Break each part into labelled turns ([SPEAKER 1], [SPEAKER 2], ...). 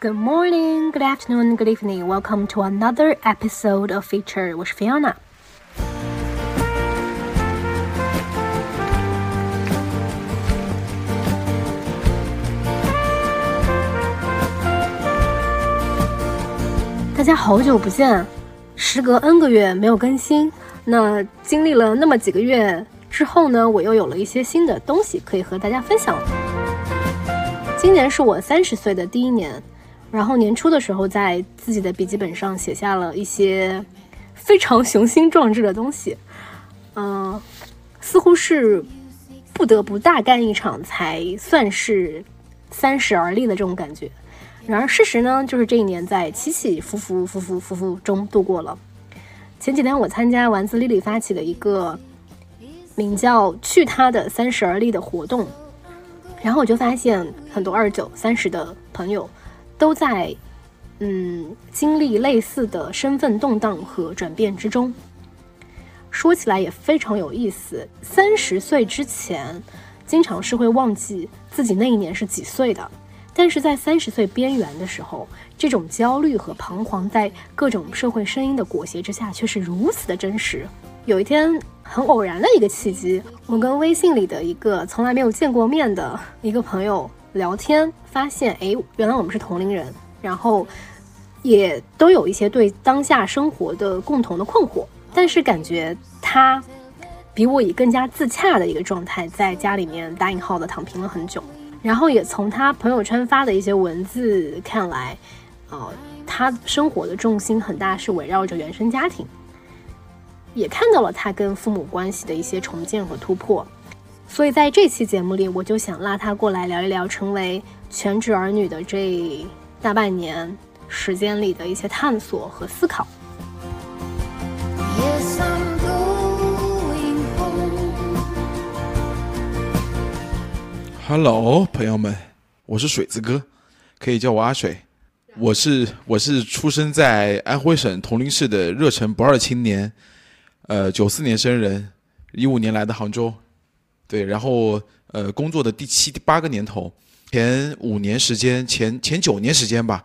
[SPEAKER 1] Good morning, good afternoon, good evening. Welcome to another episode of Feature. 我是 Fiona。大家好久不见，时隔 N 个月没有更新。那经历了那么几个月之后呢，我又有了一些新的东西可以和大家分享。今年是我三十岁的第一年，然后年初的时候在自己的笔记本上写下了一些非常雄心壮志的东西，嗯，似乎是不得不大干一场才算是三十而立的这种感觉。然而事实呢，就是这一年在起起伏伏、伏伏伏伏中度过了。前几天我参加丸子丽丽发起的一个名叫“去他的三十而立”的活动，然后我就发现很多二九、三十的朋友都在嗯经历类似的身份动荡和转变之中。说起来也非常有意思，三十岁之前经常是会忘记自己那一年是几岁的。但是在三十岁边缘的时候，这种焦虑和彷徨，在各种社会声音的裹挟之下，却是如此的真实。有一天，很偶然的一个契机，我跟微信里的一个从来没有见过面的一个朋友聊天，发现，哎，原来我们是同龄人，然后也都有一些对当下生活的共同的困惑。但是感觉他比我以更加自洽的一个状态，在家里面打引号的躺平了很久。然后也从他朋友圈发的一些文字看来，呃，他生活的重心很大是围绕着原生家庭，也看到了他跟父母关系的一些重建和突破，所以在这期节目里，我就想拉他过来聊一聊成为全职儿女的这大半年时间里的一些探索和思考。
[SPEAKER 2] Hello，朋友们，我是水子哥，可以叫我阿水。我是我是出生在安徽省铜陵市的热忱不二青年，呃，九四年生人，一五年来的杭州，对，然后呃，工作的第七、第八个年头，前五年时间，前前九年时间吧，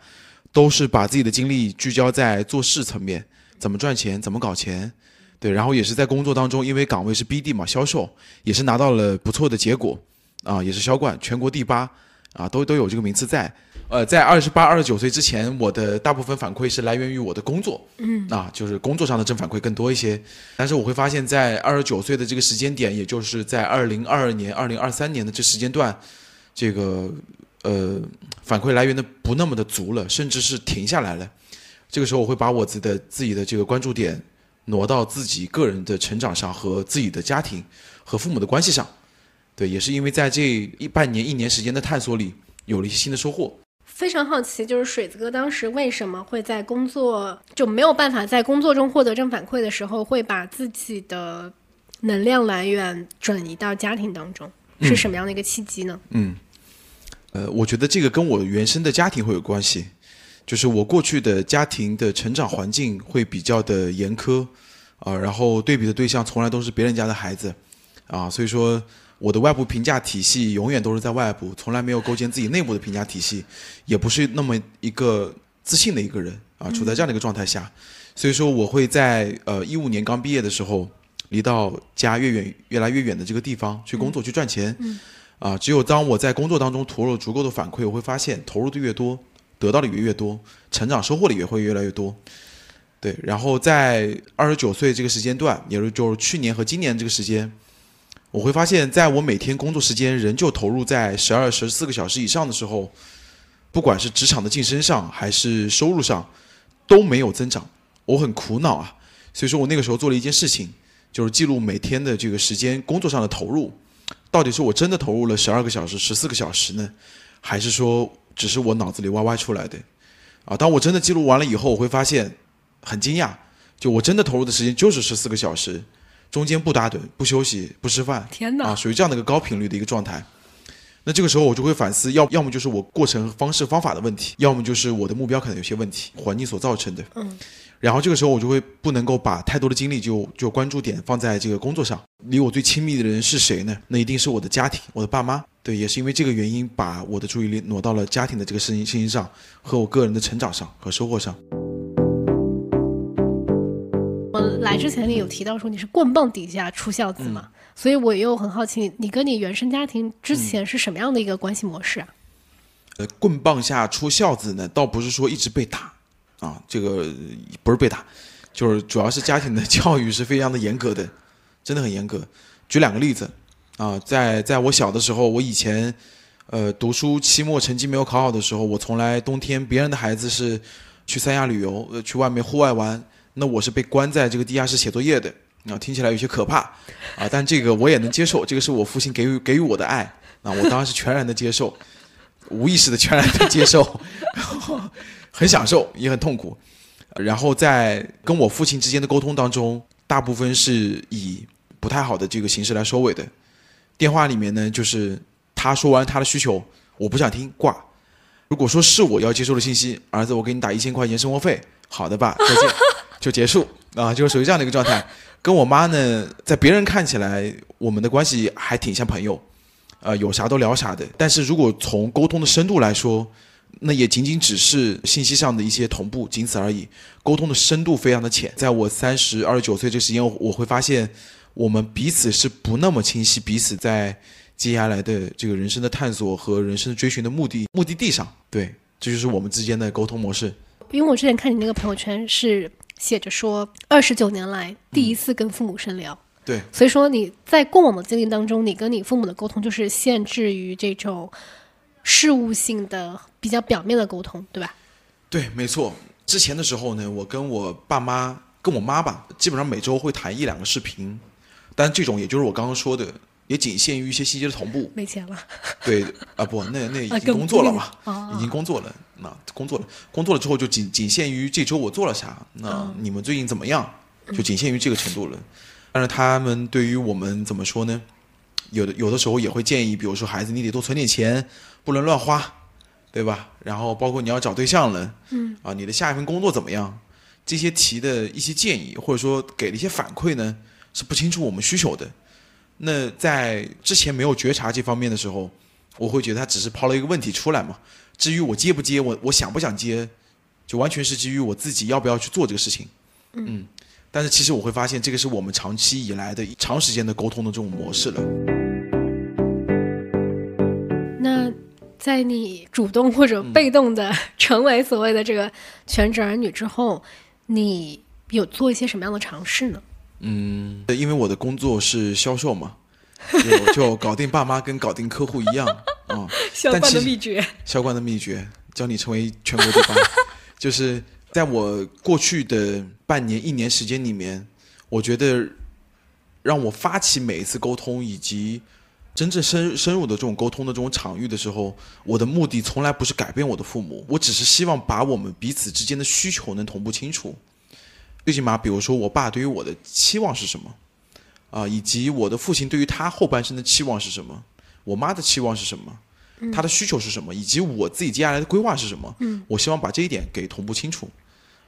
[SPEAKER 2] 都是把自己的精力聚焦在做事层面，怎么赚钱，怎么搞钱，对，然后也是在工作当中，因为岗位是 BD 嘛，销售，也是拿到了不错的结果。啊，也是销冠全国第八，啊，都都有这个名次在。呃，在二十八、二十九岁之前，我的大部分反馈是来源于我的工作，
[SPEAKER 1] 嗯，
[SPEAKER 2] 啊，就是工作上的正反馈更多一些。但是我会发现，在二十九岁的这个时间点，也就是在二零二二年、二零二三年的这时间段，这个呃反馈来源的不那么的足了，甚至是停下来了。这个时候，我会把我自己的自己的这个关注点挪到自己个人的成长上和自己的家庭和父母的关系上。对，也是因为在这一半年、一年时间的探索里，有了一些新的收获。
[SPEAKER 1] 非常好奇，就是水子哥当时为什么会在工作就没有办法在工作中获得正反馈的时候，会把自己的能量来源转移到家庭当中？是什么样的一个契机呢？
[SPEAKER 2] 嗯，呃，我觉得这个跟我原生的家庭会有关系，就是我过去的家庭的成长环境会比较的严苛啊，然后对比的对象从来都是别人家的孩子啊，所以说。我的外部评价体系永远都是在外部，从来没有构建自己内部的评价体系，也不是那么一个自信的一个人啊，处在这样的一个状态下，所以说我会在呃一五年刚毕业的时候，离到家越远越来越远的这个地方去工作去赚钱，啊，只有当我在工作当中投入足够的反馈，我会发现投入的越多，得到的也越多，成长收获的也会越来越多，对，然后在二十九岁这个时间段，也就是去年和今年这个时间。我会发现，在我每天工作时间仍旧投入在十二、十四个小时以上的时候，不管是职场的晋升上，还是收入上，都没有增长。我很苦恼啊！所以说我那个时候做了一件事情，就是记录每天的这个时间工作上的投入，到底是我真的投入了十二个小时、十四个小时呢，还是说只是我脑子里歪歪出来的？啊，当我真的记录完了以后，我会发现很惊讶，就我真的投入的时间就是十四个小时。中间不打盹、不休息、不吃饭，
[SPEAKER 1] 天哪
[SPEAKER 2] 啊，属于这样的一个高频率的一个状态。那这个时候我就会反思，要要么就是我过程方式方法的问题，要么就是我的目标可能有些问题，环境所造成的。
[SPEAKER 1] 嗯。
[SPEAKER 2] 然后这个时候我就会不能够把太多的精力就就关注点放在这个工作上。离我最亲密的人是谁呢？那一定是我的家庭，我的爸妈。对，也是因为这个原因，把我的注意力挪到了家庭的这个事情事情上，和我个人的成长上和收获上。
[SPEAKER 1] 来之前你有提到说你是棍棒底下出孝子嘛，所以我又很好奇，你跟你原生家庭之前是什么样的一个关系模式啊？
[SPEAKER 2] 呃，棍棒下出孝子呢，倒不是说一直被打，啊，这个不是被打，就是主要是家庭的教育是非常的严格的，真的很严格。举两个例子，啊，在在我小的时候，我以前，呃，读书期末成绩没有考好的时候，我从来冬天别人的孩子是去三亚旅游，呃，去外面户外玩，那我是被关在这个地下室写作业的，啊，听起来有些可怕，啊，但这个我也能接受，这个是我父亲给予给予我的爱，啊，我当然是全然的接受。无意识的全然的接受，很享受也很痛苦，然后在跟我父亲之间的沟通当中，大部分是以不太好的这个形式来收尾的。电话里面呢，就是他说完他的需求，我不想听挂。如果说是我要接收的信息，儿子，我给你打一千块钱生活费，好的吧，再见，就结束啊，就是属于这样的一个状态。跟我妈呢，在别人看起来，我们的关系还挺像朋友。呃，有啥都聊啥的。但是如果从沟通的深度来说，那也仅仅只是信息上的一些同步，仅此而已。沟通的深度非常的浅。在我三十二十九岁这时间，我会发现我们彼此是不那么清晰，彼此在接下来的这个人生的探索和人生的追寻的目的目的地上，对，这就是我们之间的沟通模式。
[SPEAKER 1] 因为我之前看你那个朋友圈是写着说，二十九年来第一次跟父母深聊。
[SPEAKER 2] 对，
[SPEAKER 1] 所以说你在过往的经历当中，你跟你父母的沟通就是限制于这种事务性的、比较表面的沟通，对吧？
[SPEAKER 2] 对，没错。之前的时候呢，我跟我爸妈、跟我妈吧，基本上每周会谈一两个视频，但这种也就是我刚刚说的，也仅限于一些信息的同步。
[SPEAKER 1] 没钱了。
[SPEAKER 2] 对啊，不，那那已经工作了嘛，已经工作了。那工作了，工作了之后就仅仅限于这周我做了啥。那你们最近怎么样？就仅限于这个程度了。但是他们对于我们怎么说呢？有的有的时候也会建议，比如说孩子你得多存点钱，不能乱花，对吧？然后包括你要找对象了，嗯，啊，你的下一份工作怎么样？这些提的一些建议或者说给的一些反馈呢，是不清楚我们需求的。那在之前没有觉察这方面的时候，我会觉得他只是抛了一个问题出来嘛。至于我接不接，我我想不想接，就完全是基于我自己要不要去做这个事情，嗯。但是其实我会发现，这个是我们长期以来的长时间的沟通的这种模式了。
[SPEAKER 1] 那在你主动或者被动的成为所谓的这个全职儿女之后，你有做一些什么样的尝试呢？
[SPEAKER 2] 嗯，因为我的工作是销售嘛，就 就搞定爸妈跟搞定客户一样啊。
[SPEAKER 1] 销冠的秘诀，
[SPEAKER 2] 销冠的秘诀，教你成为全国第八，就是。在我过去的半年、一年时间里面，我觉得让我发起每一次沟通以及真正深深入的这种沟通的这种场域的时候，我的目的从来不是改变我的父母，我只是希望把我们彼此之间的需求能同步清楚。最起码，比如说我爸对于我的期望是什么，啊，以及我的父亲对于他后半生的期望是什么，我妈的期望是什么。他的需求是什么，以及我自己接下来的规划是什么？嗯，我希望把这一点给同步清楚，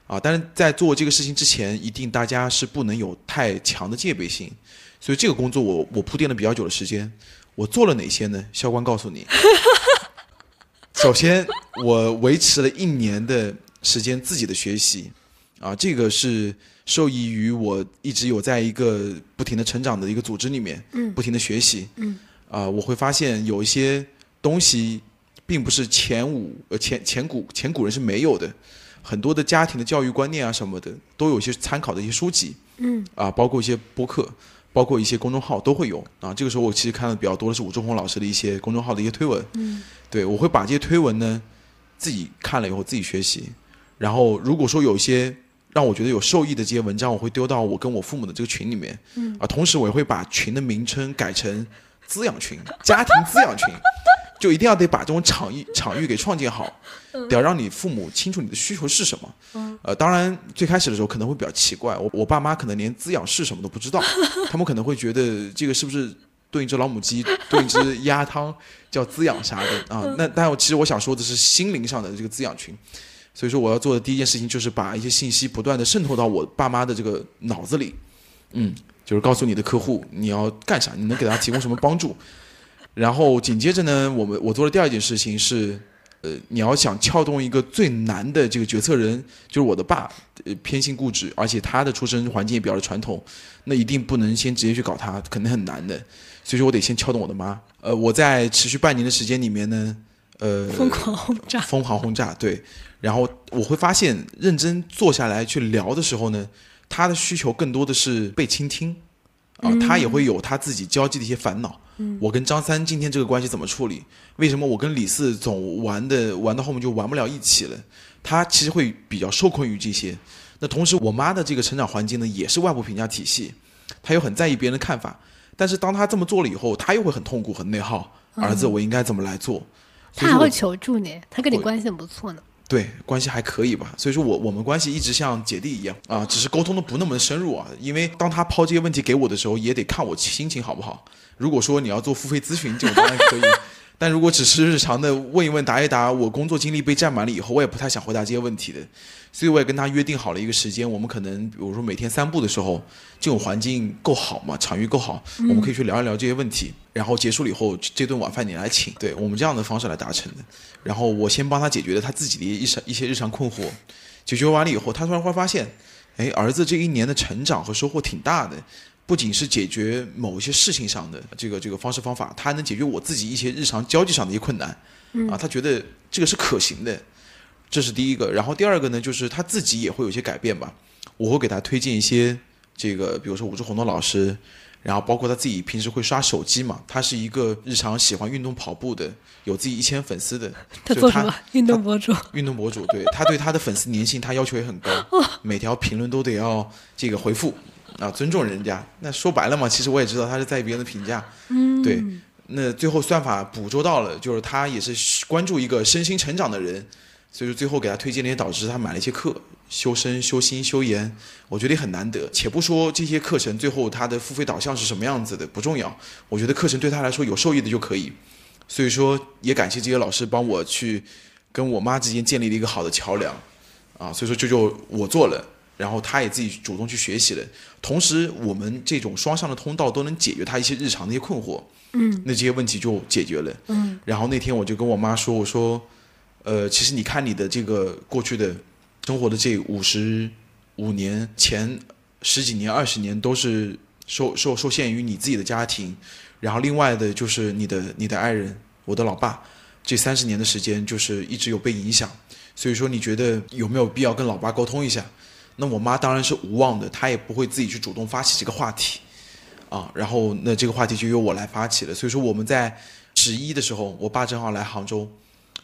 [SPEAKER 2] 啊，但是在做这个事情之前，一定大家是不能有太强的戒备心，所以这个工作我我铺垫了比较久的时间，我做了哪些呢？校官告诉你，首先我维持了一年的时间自己的学习，啊，这个是受益于我一直有在一个不停的成长的一个组织里面，嗯，不停的学习，嗯，啊，我会发现有一些。东西并不是前五呃前前古前古人是没有的，很多的家庭的教育观念啊什么的都有一些参考的一些书籍，嗯啊包括一些播客，包括一些公众号都会有啊。这个时候我其实看的比较多的是武忠红老师的一些公众号的一些推文，嗯，对我会把这些推文呢自己看了以后自己学习，然后如果说有一些让我觉得有受益的这些文章，我会丢到我跟我父母的这个群里面，嗯啊，同时我也会把群的名称改成滋养群、家庭滋养群。就一定要得把这种场域场域给创建好，得要让你父母清楚你的需求是什么。呃，当然最开始的时候可能会比较奇怪，我我爸妈可能连滋养是什么都不知道，他们可能会觉得这个是不是炖一只老母鸡、炖一只鸭汤叫滋养啥的啊？那但我其实我想说的是心灵上的这个滋养群。所以说我要做的第一件事情就是把一些信息不断的渗透到我爸妈的这个脑子里，嗯，就是告诉你的客户你要干啥，你能给他提供什么帮助。然后紧接着呢，我们我做的第二件事情是，呃，你要想撬动一个最难的这个决策人，就是我的爸，呃，偏心固执，而且他的出生环境也比较传统，那一定不能先直接去搞他，肯定很难的。所以说我得先撬动我的妈。呃，我在持续半年的时间里面呢，呃，
[SPEAKER 1] 疯狂轰炸，
[SPEAKER 2] 疯狂轰炸，对。然后我会发现，认真坐下来去聊的时候呢，他的需求更多的是被倾听，啊，他也会有他自己交际的一些烦恼。嗯我跟张三今天这个关系怎么处理？为什么我跟李四总玩的玩到后面就玩不了一起了？他其实会比较受困于这些。那同时，我妈的这个成长环境呢，也是外部评价体系，她又很在意别人的看法。但是当她这么做了以后，她又会很痛苦、很内耗。儿子，我应该怎么来做？
[SPEAKER 1] 他还会求助你，他跟你关系很不错呢。
[SPEAKER 2] 对，关系还可以吧。所以说我我们关系一直像姐弟一样啊，只是沟通的不那么深入啊。因为当他抛这些问题给我的时候，也得看我心情好不好。如果说你要做付费咨询，这种当然可以。但如果只是日常的问一问、答一答，我工作经历被占满了以后，我也不太想回答这些问题的。所以我也跟他约定好了一个时间，我们可能比如说每天散步的时候，这种环境够好嘛，场域够好，我们可以去聊一聊这些问题。然后结束了以后，这顿晚饭你来请，对我们这样的方式来达成的。然后我先帮他解决了他自己的一一些日常困惑，解决完了以后，他突然会发现，哎，儿子这一年的成长和收获挺大的。不仅是解决某一些事情上的这个这个方式方法，他还能解决我自己一些日常交际上的一些困难，啊，他觉得这个是可行的，这是第一个。然后第二个呢，就是他自己也会有一些改变吧。我会给他推荐一些这个，比如说武志红的老师，然后包括他自己平时会刷手机嘛，他是一个日常喜欢运动跑步的，有自己一千粉丝的。
[SPEAKER 1] 他做什么？运动博主。
[SPEAKER 2] 运动博主，对他对他的粉丝粘性，他要求也很高，每条评论都得要这个回复。啊，尊重人家，那说白了嘛，其实我也知道他是在意别人的评价。嗯，对，那最后算法捕捉到了，就是他也是关注一个身心成长的人，所以说最后给他推荐那些导师，他买了一些课，修身、修心、修颜，我觉得也很难得。且不说这些课程最后他的付费导向是什么样子的，不重要，我觉得课程对他来说有受益的就可以。所以说也感谢这些老师帮我去跟我妈之间建立了一个好的桥梁，啊，所以说这就我做了。然后他也自己主动去学习了，同时我们这种双向的通道都能解决他一些日常的一些困惑，
[SPEAKER 1] 嗯，
[SPEAKER 2] 那这些问题就解决了，
[SPEAKER 1] 嗯。
[SPEAKER 2] 然后那天我就跟我妈说，我说，呃，其实你看你的这个过去的生活的这五十五年前十几年二十年都是受受受限于你自己的家庭，然后另外的就是你的你的爱人，我的老爸，这三十年的时间就是一直有被影响，所以说你觉得有没有必要跟老爸沟通一下？那我妈当然是无望的，她也不会自己去主动发起这个话题，啊，然后那这个话题就由我来发起了。所以说我们在十一的时候，我爸正好来杭州，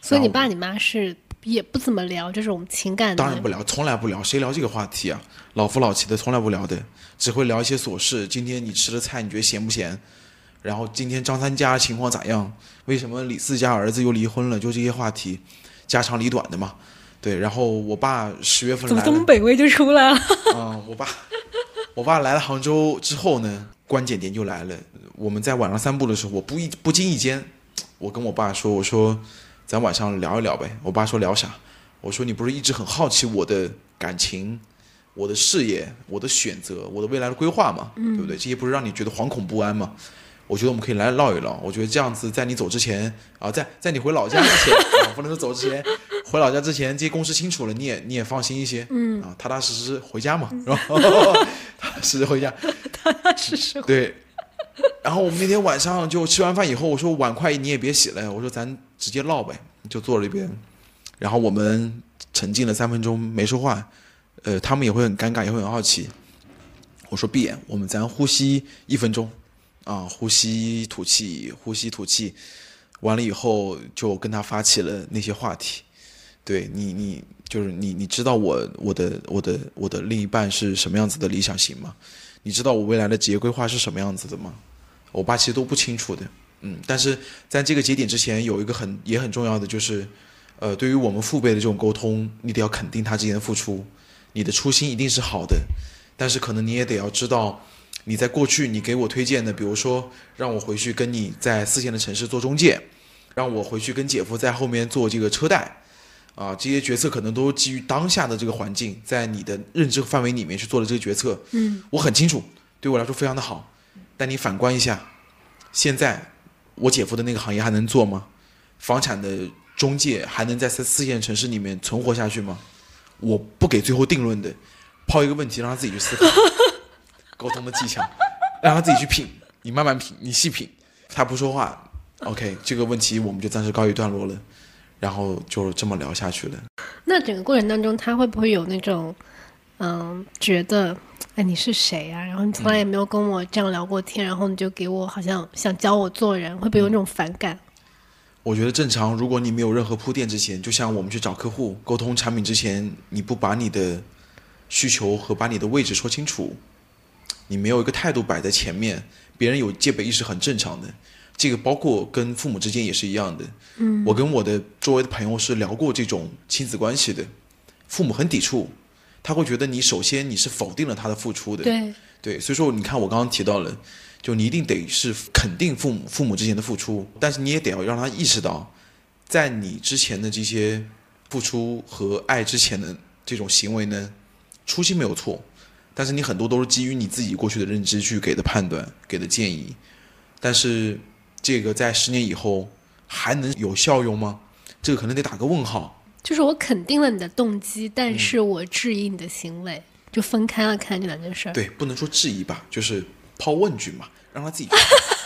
[SPEAKER 1] 所以你爸你妈是也不怎么聊这种情感，
[SPEAKER 2] 当然不聊，从来不聊，谁聊这个话题啊？老夫老妻的从来不聊的，只会聊一些琐事。今天你吃的菜你觉得咸不咸？然后今天张三家情况咋样？为什么李四家儿子又离婚了？就这些话题，家长里短的嘛。对，然后我爸十月份
[SPEAKER 1] 怎么东北味就出来了？
[SPEAKER 2] 啊，我爸，我爸来了杭州之后呢，关键点就来了。我们在晚上散步的时候，我不一不经意间，我跟我爸说：“我说，咱晚上聊一聊呗。”我爸说：“聊啥？”我说：“你不是一直很好奇我的感情、我的事业、我的选择、我的未来的规划吗？对不对？这些不是让你觉得惶恐不安吗？我觉得我们可以来唠一唠。我觉得这样子，在你走之前啊，在在你回老家之前 啊，不能说走之前。”回老家之前，这些公式清楚了，你也你也放心一些，
[SPEAKER 1] 嗯
[SPEAKER 2] 啊，踏踏实实回家嘛，是吧？踏踏实实回家，
[SPEAKER 1] 踏踏实实。
[SPEAKER 2] 对。然后我们那天晚上就吃完饭以后，我说碗筷你也别洗了，我说咱直接唠呗，就坐了一边。然后我们沉浸了三分钟没说话，呃，他们也会很尴尬，也会很好奇。我说闭眼，我们咱呼吸一分钟，啊，呼吸吐气，呼吸吐气，完了以后就跟他发起了那些话题。对你，你就是你，你知道我我的我的我的另一半是什么样子的理想型吗？你知道我未来的职业规划是什么样子的吗？我爸其实都不清楚的，嗯，但是在这个节点之前，有一个很也很重要的就是，呃，对于我们父辈的这种沟通，你得要肯定他之前的付出，你的初心一定是好的，但是可能你也得要知道，你在过去你给我推荐的，比如说让我回去跟你在四线的城市做中介，让我回去跟姐夫在后面做这个车贷。啊，这些决策可能都基于当下的这个环境，在你的认知范围里面去做的这个决策，
[SPEAKER 1] 嗯，
[SPEAKER 2] 我很清楚，对我来说非常的好。但你反观一下，现在我姐夫的那个行业还能做吗？房产的中介还能在四四线城市里面存活下去吗？我不给最后定论的，抛一个问题让他自己去思考，沟通的技巧，让他自己去品，你慢慢品，你细品，他不说话，OK，这个问题我们就暂时告一段落了，然后就这么聊下去了。
[SPEAKER 1] 那整个过程当中，他会不会有那种，嗯，觉得，哎，你是谁啊？然后你从来也没有跟我这样聊过天，然后你就给我好像想教我做人，会不会有那种反感？
[SPEAKER 2] 我觉得正常，如果你没有任何铺垫之前，就像我们去找客户沟通产品之前，你不把你的需求和把你的位置说清楚，你没有一个态度摆在前面，别人有戒备意识很正常的。这个包括跟父母之间也是一样的。嗯，我跟我的周围的朋友是聊过这种亲子关系的，父母很抵触，他会觉得你首先你是否定了他的付出的。
[SPEAKER 1] 对
[SPEAKER 2] 对，所以说你看我刚刚提到了。就你一定得是肯定父母父母之前的付出，但是你也得要让他意识到，在你之前的这些付出和爱之前的这种行为呢，初心没有错，但是你很多都是基于你自己过去的认知去给的判断、给的建议，但是这个在十年以后还能有效用吗？这个可能得打个问号。
[SPEAKER 1] 就是我肯定了你的动机，但是我质疑你的行为，就分开了看这两件事儿。
[SPEAKER 2] 对，不能说质疑吧，就是抛问句嘛。让他自己，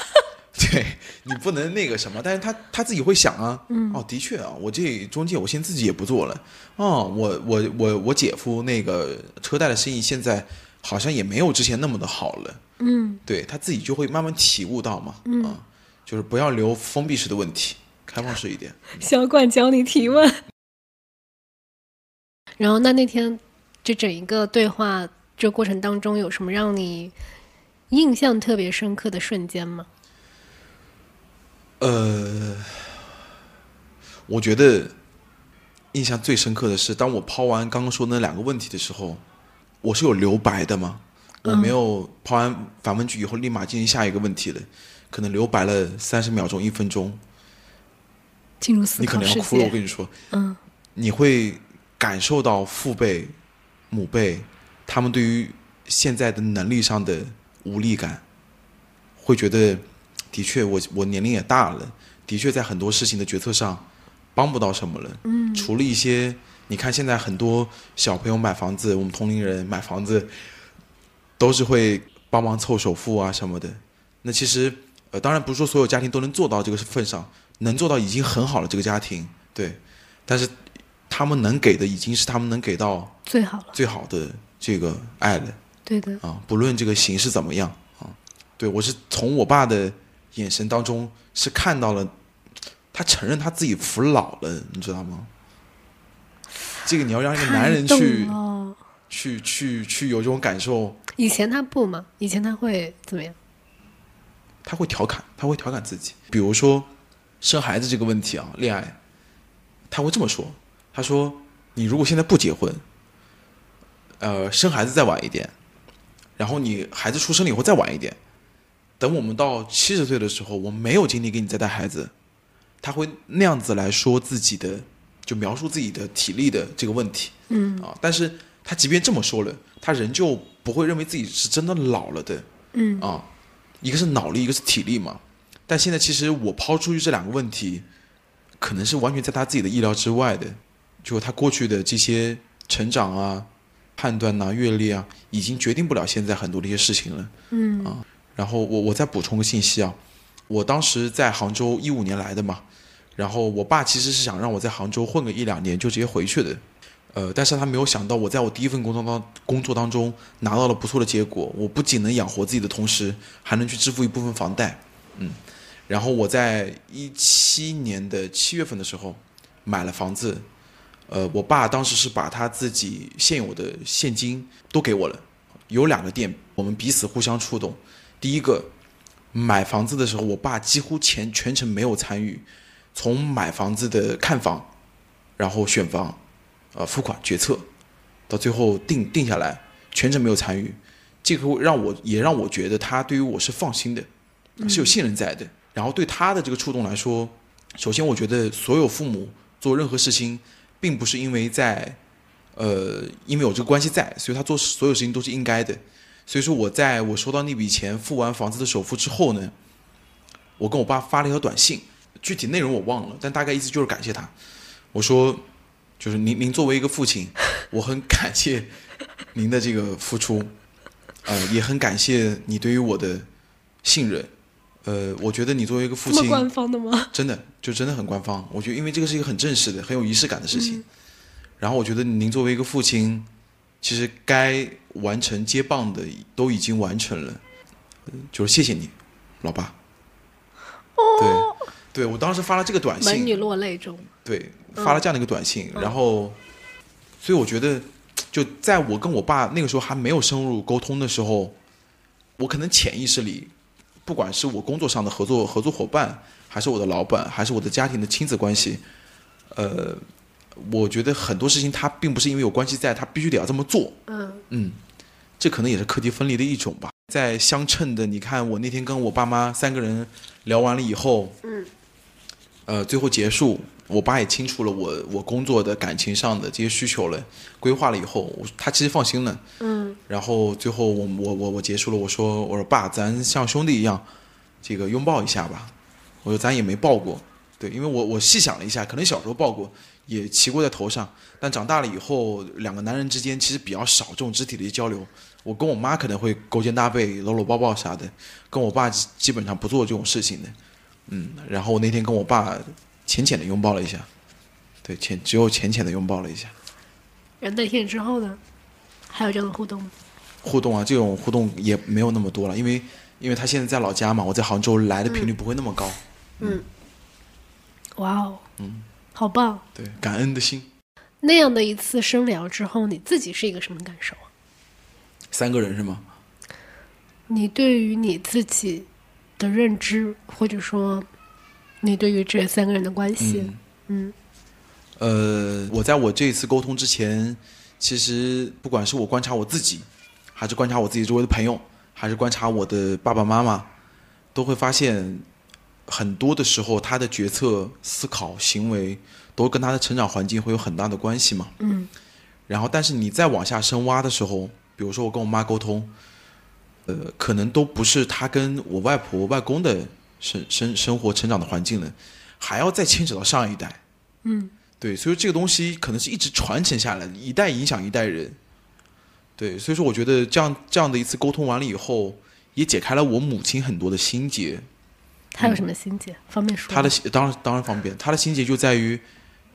[SPEAKER 2] 对你不能那个什么，但是他他自己会想啊，嗯哦，的确啊，我这中介我现在自己也不做了，哦，我我我我姐夫那个车贷的生意现在好像也没有之前那么的好了，
[SPEAKER 1] 嗯，
[SPEAKER 2] 对他自己就会慢慢体悟到嘛，啊，就是不要留封闭式的问题，开放式一点。
[SPEAKER 1] 小管教你提问，然后那那天这整一个对话这过程当中有什么让你？印象特别深刻的瞬间吗？
[SPEAKER 2] 呃，我觉得印象最深刻的是，当我抛完刚刚说那两个问题的时候，我是有留白的吗？我没有抛完反问句以后立马进行下一个问题了，可能留白了三十秒钟、一分钟，
[SPEAKER 1] 进入思
[SPEAKER 2] 你可能要哭了。我跟你说，
[SPEAKER 1] 嗯，
[SPEAKER 2] 你会感受到父辈、母辈他们对于现在的能力上的。无力感，会觉得，的确，我我年龄也大了，的确在很多事情的决策上帮不到什么了。
[SPEAKER 1] 嗯，
[SPEAKER 2] 除了一些，你看现在很多小朋友买房子，我们同龄人买房子，都是会帮忙凑首付啊什么的。那其实，呃，当然不是说所有家庭都能做到这个份上，能做到已经很好了。这个家庭，对，但是他们能给的已经是他们能给到
[SPEAKER 1] 最好了，
[SPEAKER 2] 最好的这个爱了。
[SPEAKER 1] 对的
[SPEAKER 2] 啊，不论这个形式怎么样啊，对我是从我爸的眼神当中是看到了，他承认他自己服老了，你知道吗？这个你要让一个男人去去去去有这种感受。
[SPEAKER 1] 以前他不嘛？以前他会怎么样？
[SPEAKER 2] 他会调侃，他会调侃自己。比如说生孩子这个问题啊，恋爱，他会这么说：“他说你如果现在不结婚，呃，生孩子再晚一点。”然后你孩子出生了以后再晚一点，等我们到七十岁的时候，我没有精力给你再带孩子，他会那样子来说自己的，就描述自己的体力的这个问题，
[SPEAKER 1] 嗯
[SPEAKER 2] 啊，但是他即便这么说了，他仍旧不会认为自己是真的老了的，
[SPEAKER 1] 嗯
[SPEAKER 2] 啊，一个是脑力，一个是体力嘛。但现在其实我抛出去这两个问题，可能是完全在他自己的意料之外的，就他过去的这些成长啊。判断呐，阅历啊，已经决定不了现在很多的一些事情了。
[SPEAKER 1] 嗯
[SPEAKER 2] 啊，然后我我再补充个信息啊，我当时在杭州一五年来的嘛，然后我爸其实是想让我在杭州混个一两年就直接回去的，呃，但是他没有想到我在我第一份工作当工作当中拿到了不错的结果，我不仅能养活自己的同时，还能去支付一部分房贷，嗯，然后我在一七年的七月份的时候买了房子。呃，我爸当时是把他自己现有的现金都给我了，有两个店，我们彼此互相触动。第一个，买房子的时候，我爸几乎全全程没有参与，从买房子的看房，然后选房，呃，付款决策，到最后定定下来，全程没有参与。这个让我也让我觉得他对于我是放心的，是有信任在的。然后对他的这个触动来说，首先我觉得所有父母做任何事情。并不是因为在，呃，因为有这个关系在，所以他做所有事情都是应该的。所以说我在我收到那笔钱付完房子的首付之后呢，我跟我爸发了一条短信，具体内容我忘了，但大概意思就是感谢他。我说，就是您您作为一个父亲，我很感谢您的这个付出，呃，也很感谢你对于我的信任。呃，我觉得你作为一个父亲，
[SPEAKER 1] 官方的吗？
[SPEAKER 2] 真的就真的很官方。我觉得，因为这个是一个很正式的、很有仪式感的事情。然后我觉得您作为一个父亲，其实该完成接棒的都已经完成了，呃就是谢谢你，老爸。哦对，对我当时发了这个短信，
[SPEAKER 1] 门女落泪中。
[SPEAKER 2] 对，发了这样的一个短信，然后，所以我觉得，就在我跟我爸那个时候还没有深入沟通的时候，我可能潜意识里，不管是我工作上的合作合作伙伴，还是我的老板，还是我的家庭的亲子关系，呃，我觉得很多事情他并不是因为有关系在，他必须得要这么做。
[SPEAKER 1] 嗯
[SPEAKER 2] 嗯，这可能也是课题分离的一种吧。在相称的，你看我那天跟我爸妈三个人聊完了以后，
[SPEAKER 1] 嗯，
[SPEAKER 2] 呃，最后结束，我爸也清楚了我我工作的感情上的这些需求了，规划了以后，他其实放心了。
[SPEAKER 1] 嗯
[SPEAKER 2] 然后最后我我我我结束了，我说我说爸，咱像兄弟一样，这个拥抱一下吧。我说咱也没抱过，对，因为我我细想了一下，可能小时候抱过，也骑过在头上，但长大了以后，两个男人之间其实比较少这种肢体的一些交流。我跟我妈可能会勾肩搭背、搂搂抱抱啥的，跟我爸基基本上不做这种事情的。嗯，然后我那天跟我爸浅浅的拥抱了一下，对，浅只有浅浅的拥抱了一下。
[SPEAKER 1] 然后那天之后呢，还有这样的互动吗？
[SPEAKER 2] 互动啊，这种互动也没有那么多了，因为因为他现在在老家嘛，我在杭州来的频率不会那么高。
[SPEAKER 1] 嗯，哇哦，
[SPEAKER 2] 嗯，
[SPEAKER 1] 好棒！
[SPEAKER 2] 对，感恩的心，
[SPEAKER 1] 那样的一次深聊之后，你自己是一个什么感受啊？
[SPEAKER 2] 三个人是吗？
[SPEAKER 1] 你对于你自己的认知，或者说你对于这三个人的关系，
[SPEAKER 2] 嗯。
[SPEAKER 1] 嗯。
[SPEAKER 2] 呃，我在我这一次沟通之前，其实不管是我观察我自己，还是观察我自己周围的朋友，还是观察我的爸爸妈妈，都会发现，很多的时候他的决策、思考、行为，都跟他的成长环境会有很大的关系嘛。
[SPEAKER 1] 嗯。
[SPEAKER 2] 然后，但是你再往下深挖的时候，比如说我跟我妈沟通，呃，可能都不是她跟我外婆、外公的生生生活成长的环境呢，还要再牵扯到上一代。
[SPEAKER 1] 嗯
[SPEAKER 2] 对，所以这个东西可能是一直传承下来的，一代影响一代人。对，所以说我觉得这样这样的一次沟通完了以后，也解开了我母亲很多的心结。
[SPEAKER 1] 他有什么心结？方便说吗？
[SPEAKER 2] 她的心当然当然方便，她的心结就在于，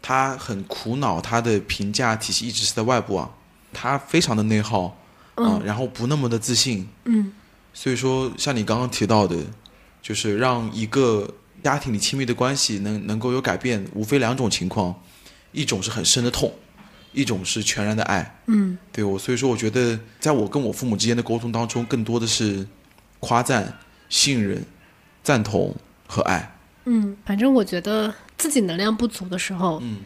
[SPEAKER 2] 她很苦恼，她的评价体系一直是在外部啊，她非常的内耗啊、
[SPEAKER 1] 嗯
[SPEAKER 2] 然后不那么的自信。
[SPEAKER 1] 嗯
[SPEAKER 2] 所以说，像你刚刚提到的，就是让一个家庭里亲密的关系能能够有改变，无非两种情况，一种是很深的痛，一种是全然的爱。
[SPEAKER 1] 嗯
[SPEAKER 2] 对我，所以说我觉得，在我跟我父母之间的沟通当中，更多的是夸赞、信任、赞同和爱。
[SPEAKER 1] 嗯，反正我觉得自己能量不足的时候，
[SPEAKER 2] 嗯，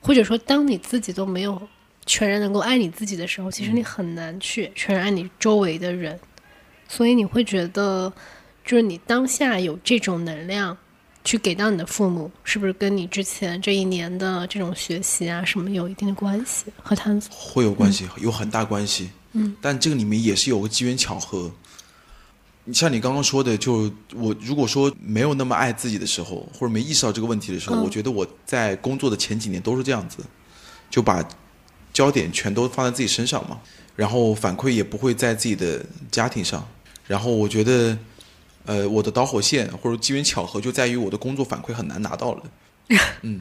[SPEAKER 1] 或者说当你自己都没有全然能够爱你自己的时候，其实你很难去全然爱你周围的人，所以你会觉得，就是你当下有这种能量去给到你的父母，是不是跟你之前这一年的这种学习啊什么有一定的关系和探索？
[SPEAKER 2] 会有关系，有很大关系。
[SPEAKER 1] 嗯，
[SPEAKER 2] 但这个里面也是有个机缘巧合。你像你刚刚说的，就我如果说没有那么爱自己的时候，或者没意识到这个问题的时候，
[SPEAKER 1] 嗯
[SPEAKER 2] 我觉得我在工作的前几年都是这样子，就把焦点全都放在自己身上嘛，然后反馈也不会在自己的家庭上。然后我觉得，呃，我的导火线或者机缘巧合就在于我的工作反馈很难拿到了。
[SPEAKER 1] 嗯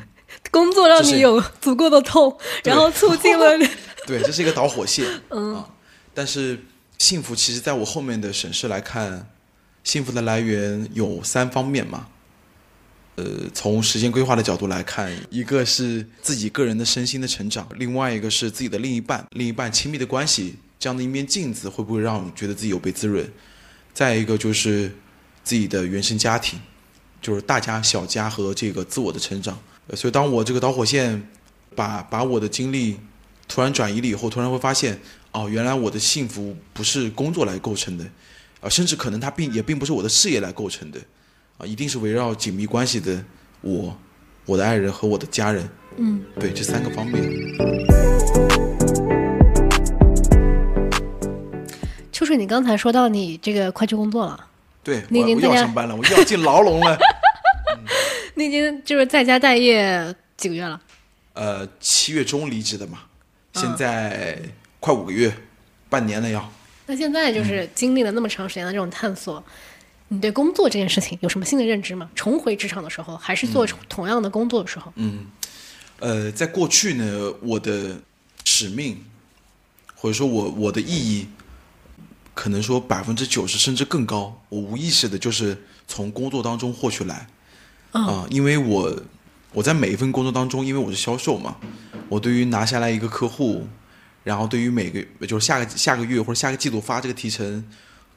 [SPEAKER 1] 工作让你有足够的痛，然后促进了 你。
[SPEAKER 2] 对，这是一个导火线。嗯、啊，但是幸福其实在我后面的审视来看，幸福的来源有三方面嘛。呃，从时间规划的角度来看，一个是自己个人的身心的成长，另外一个是自己的另一半，另一半亲密的关系，这样的一面镜子会不会让你觉得自己有被滋润？再一个就是自己的原生家庭，就是大家、小家和这个自我的成长。呃所以当我这个导火线把把我的精力突然转移了以后，突然会发现，哦，原来我的幸福不是工作来构成的，啊，甚至可能它并也并不是我的事业来构成的，啊，一定是围绕紧密关系的我、我的爱人和我的家人，
[SPEAKER 1] 嗯，
[SPEAKER 2] 对，这三个方面。
[SPEAKER 1] 秋水，你刚才说到你这个快去工作了，
[SPEAKER 2] 对，我我
[SPEAKER 1] 你您在家
[SPEAKER 2] 又要上班了，我要进牢笼了。
[SPEAKER 1] 你已经就是在家待业几个月了？
[SPEAKER 2] 呃，七月中离职的嘛，
[SPEAKER 1] 嗯
[SPEAKER 2] 现在快五个月，半年了要。
[SPEAKER 1] 那现在就是经历了那么长时间的这种探索，你对工作这件事情有什么新的认知吗？重回职场的时候，还是做同样的工作的时候？
[SPEAKER 2] 嗯呃，在过去呢，我的使命或者说我我的意义，可能说百分之九十甚至更高，我无意识的就是从工作当中获取来。啊、因为我我在每一份工作当中，因为我是销售嘛，我对于拿下来一个客户，然后对于每个就是下个下个月或者下个季度发这个提成，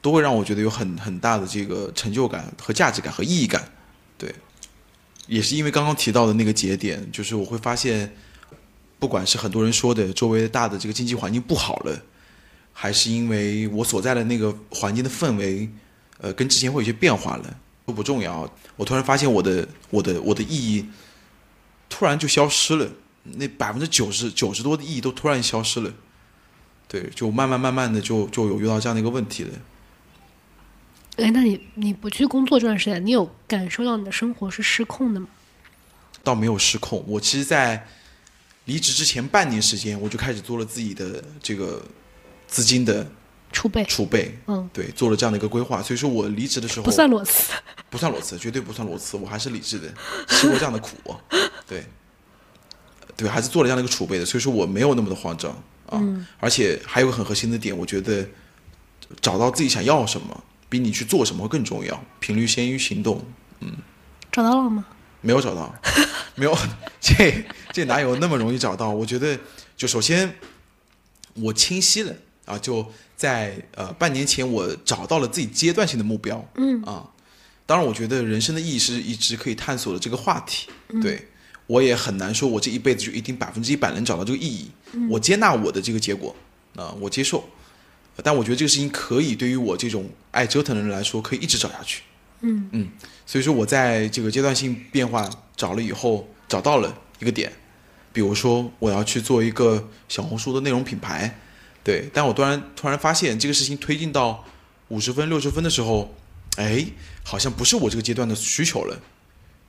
[SPEAKER 2] 都会让我觉得有很很大的这个成就感和价值感和意义感，对。也是因为刚刚提到的那个节点，就是我会发现，不管是很多人说的周围大的这个经济环境不好了，还是因为我所在的那个环境的氛围，呃，跟之前会有些变化了，都不重要。我突然发现我的我的我的意义突然就消失了，那百分之九十九十多的意义都突然消失了。对，就慢慢慢慢的就就有遇到这样的一个问题了。
[SPEAKER 1] 哎，那你你不去工作这段时间，你有感受到你的生活是失控的吗？
[SPEAKER 2] 倒没有失控。我其实，在离职之前半年时间，我就开始做了自己的这个资金的
[SPEAKER 1] 储备
[SPEAKER 2] 储备，
[SPEAKER 1] 嗯，
[SPEAKER 2] 对，做了这样的一个规划。所以说我离职的时候
[SPEAKER 1] 不算裸辞。
[SPEAKER 2] 不算裸辞，绝对不算裸辞，我还是理智的，吃过这样的苦，对，对，还是做了这样的一个储备的。所以说我没有那么的慌张啊，而且还有个很核心的点，我觉得找到自己想要什么，比你去做什么会更重要。频率先于行动，嗯
[SPEAKER 1] 找到了吗？
[SPEAKER 2] 没有找到，没有，这这哪有那么容易找到？我觉得，就首先我清晰了啊，就在呃半年前我找到了自己阶段性的目标，嗯。啊，当然我觉得人生的意义是一直可以探索的这个话题，对我也很难说我这一辈子就一定百分之一百能找到这个意义，我接纳我的这个结果啊，我接受，但我觉得这个事情可以对于我这种爱折腾的人来说，可以一直找下去。嗯所以说我在这个阶段性变化找了以后，找到了一个点，比如说我要去做一个小红书的内容品牌，对，但我突然突然发现这个事情推进到五十分、六十分的时候，哎，好像不是我这个阶段的需求了，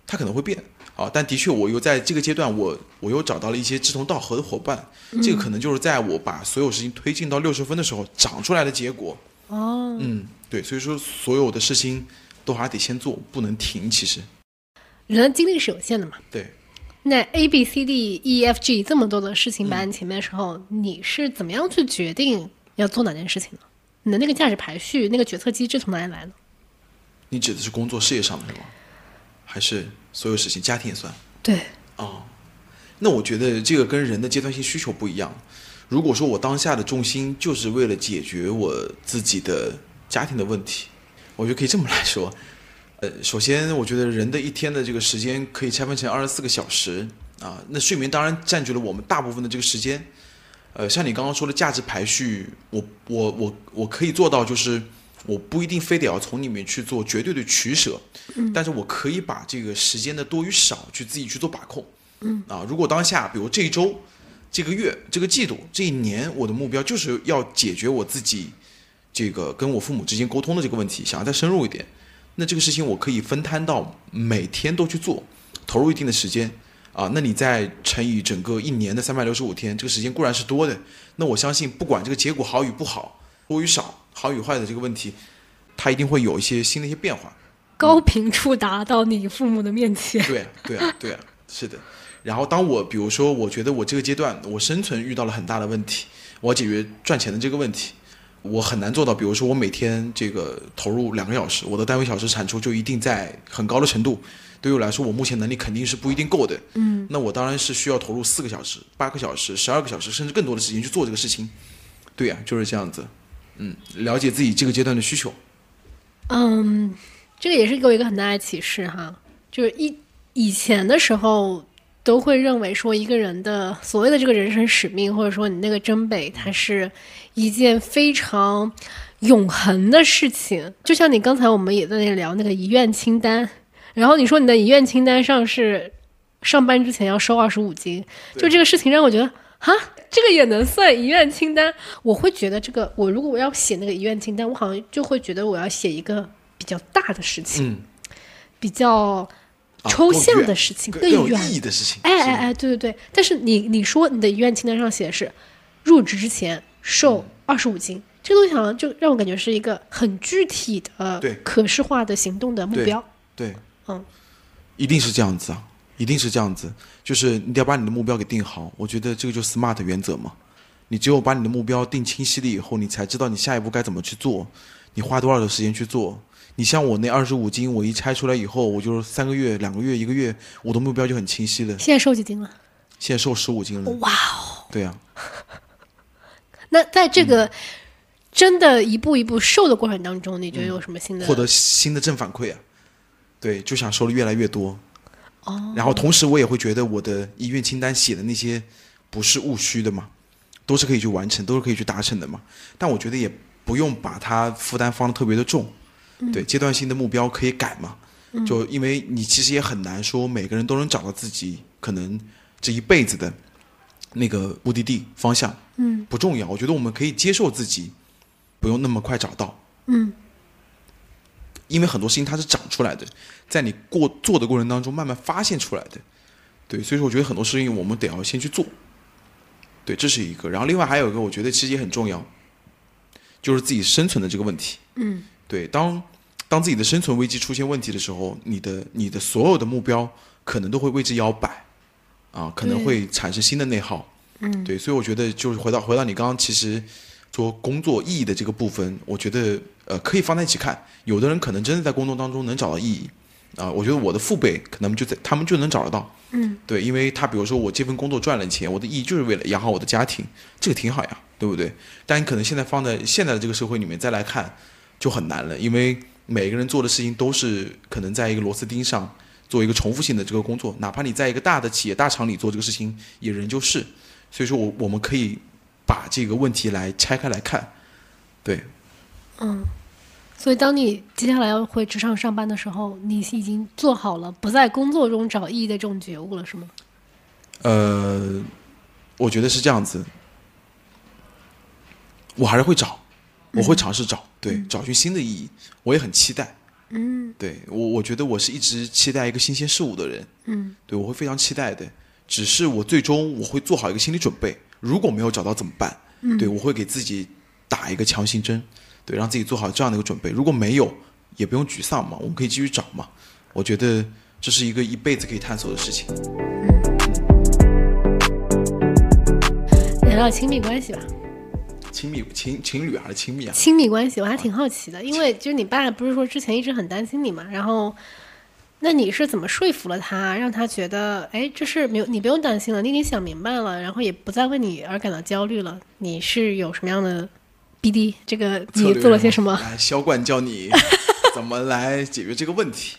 [SPEAKER 2] 它可能会变啊。但的确，我又在这个阶段，我我又找到了一些志同道合的伙伴，这个可能就是在我把所有事情推进到六十分的时候长出来的结果。
[SPEAKER 1] 哦，
[SPEAKER 2] 嗯，对，所以说所有的事情都还得先做，不能停。其实，
[SPEAKER 1] 人的精力是有限的嘛。
[SPEAKER 2] 对。
[SPEAKER 1] 那 A B C D E F G 这么多的事情摆在你前面的时候，你是怎么样去决定要做哪件事情呢？你的那个价值排序、那个决策机制从哪里来呢？
[SPEAKER 2] 你指的是工作事业上的是吗？还是所有事情，家庭也算？
[SPEAKER 1] 对，
[SPEAKER 2] 哦，那我觉得这个跟人的阶段性需求不一样。如果说我当下的重心就是为了解决我自己的家庭的问题，我觉得可以这么来说。呃，首先，我觉得人的一天的这个时间可以拆分成二十四个小时啊，那睡眠当然占据了我们大部分的这个时间。呃，像你刚刚说的价值排序，我我我我可以做到，就是我不一定非得要从里面去做绝对的取舍，但是我可以把这个时间的多与少去自己去做把控。嗯啊，如果当下比如这一周、这个月、这个季度、这一年，我的目标就是要解决我自己这个跟我父母之间沟通的这个问题，想要再深入一点，那这个事情我可以分摊到每天都去做，投入一定的时间。啊，那你再乘以整个一年的三百六十五天，这个时间固然是多的，那我相信不管这个结果好与不好，多与少，好与坏的这个问题，它一定会有一些新的一些变化。
[SPEAKER 1] 高频触达到你父母的面前。
[SPEAKER 2] 对啊，对啊，对啊，是的。然后当我比如说，我觉得我这个阶段我生存遇到了很大的问题，我要解决赚钱的这个问题，我很难做到。比如说我每天这个投入两个小时，我的单位小时产出就一定在很高的程度。对于我来说，我目前能力肯定是不一定够的。嗯，那我当然是需要投入四个小时、八个小时、十二个小时，甚至更多的时间去做这个事情。对呀、就是这样子。嗯，了解自己这个阶段的需求。
[SPEAKER 1] 嗯，这个也是给我一个很大的启示哈，就是一以前的时候都会认为说一个人的所谓的这个人生使命，或者说你那个真北，它是一件非常永恒的事情。就像你刚才我们也在那聊那个遗愿清单，然后你说你的遗愿清单上是上班之前要瘦二十五斤，就这个事情让我觉得啊，这个也能算遗愿清单？我会觉得这个，我如果我要写那个遗愿清单，我好像就会觉得我要写一个比较大的事情，
[SPEAKER 2] 嗯，
[SPEAKER 1] 比较抽象的事情，更
[SPEAKER 2] 有
[SPEAKER 1] 远
[SPEAKER 2] 意义的事情。
[SPEAKER 1] 哎哎哎，对对对。但是你你说你的遗愿清单上写的是入职之前瘦二十五斤，这个东西好像就让我感觉是一个很具体的、
[SPEAKER 2] 对
[SPEAKER 1] 可视化的行动的目标。
[SPEAKER 2] 对，
[SPEAKER 1] 嗯，
[SPEAKER 2] 一定是这样子啊，一定是这样子。就是你得要把你的目标给定好，我觉得这个就是 SMART 原则嘛。你只有把你的目标定清晰了以后，你才知道你下一步该怎么去做，你花多少的时间去做。你像我那二十五斤，我一拆出来以后，我就三个月、两个月、一个月，我的目标就很清晰了。
[SPEAKER 1] 现在瘦几斤了？
[SPEAKER 2] 现在瘦十五斤了。
[SPEAKER 1] 哇哦！
[SPEAKER 2] 对呀、
[SPEAKER 1] 那在这个真的一步一步瘦的过程当中，你觉得有什么新的
[SPEAKER 2] 获得新的正反馈啊，对，就想瘦的越来越多。哦。然后同时我也会觉得我的医院清单写的那些不是务虚的嘛，都是可以去完成，都是可以去达成的嘛。但我觉得也不用把它负担放的特别的重。对，阶段性的目标可以改嘛。就因为你其实也很难说每个人都能找到自己可能这一辈子的那个目的地方向。
[SPEAKER 1] 嗯
[SPEAKER 2] 不重要，我觉得我们可以接受自己不用那么快找到。
[SPEAKER 1] 嗯
[SPEAKER 2] 因为很多事情它是长出来的，在你过做的过程当中慢慢发现出来的，对，所以说我觉得很多事情我们得要先去做，对，这是一个。然后另外还有一个，我觉得其实也很重要，就是自己生存的这个问题。
[SPEAKER 1] 嗯
[SPEAKER 2] 对，当当自己的生存危机出现问题的时候，你的你的所有的目标可能都会为之摇摆，啊，可能会产生新的内耗。
[SPEAKER 1] 嗯，
[SPEAKER 2] 对，所以我觉得就是回到回到你刚刚其实说工作意义的这个部分，我觉得呃可以放在一起看。有的人可能真的在工作当中能找到意义，啊、我觉得我的父辈可能就在他们就能找得到。
[SPEAKER 1] 嗯，
[SPEAKER 2] 对，因为他比如说我这份工作赚了钱，我的意义就是为了养好我的家庭，这个挺好呀，对不对？但你可能现在放在现在的这个社会里面再来看，就很难了，因为每个人做的事情都是可能在一个螺丝钉上做一个重复性的这个工作，哪怕你在一个大的企业大厂里做这个事情，也仍旧是。所以说我我们可以把这个问题来拆开来看，对，
[SPEAKER 1] 嗯。所以，当你接下来要回职场上班的时候，你已经做好了不在工作中找意义的这种觉悟了，是吗？
[SPEAKER 2] 呃，我觉得是这样子，我还是会找，我会尝试找，对，找寻新的意义，我也很期待。
[SPEAKER 1] 嗯
[SPEAKER 2] 对我，我觉得我是一直期待一个新鲜事物的人，
[SPEAKER 1] 嗯
[SPEAKER 2] 对我会非常期待的。只是我最终我会做好一个心理准备，如果没有找到怎么办？
[SPEAKER 1] 嗯
[SPEAKER 2] 对我会给自己打一个强心针，对，让自己做好这样的一个准备。如果没有，也不用沮丧嘛，我们可以继续找嘛。我觉得这是一个一辈子可以探索的事情。
[SPEAKER 1] 聊聊亲密关系吧。
[SPEAKER 2] 亲密情情侣还是亲密啊？
[SPEAKER 1] 亲密关系，我还挺好奇的，因为就是你爸不是说之前一直很担心你嘛，然后，那你是怎么说服了他，让他觉得，哎，这事没有你不用担心了，你已经想明白了，然后也不再为你而感到焦虑了。你是有什么样的 BD？这个你做了些什么？
[SPEAKER 2] 来，销冠教你怎么来解决这个问题。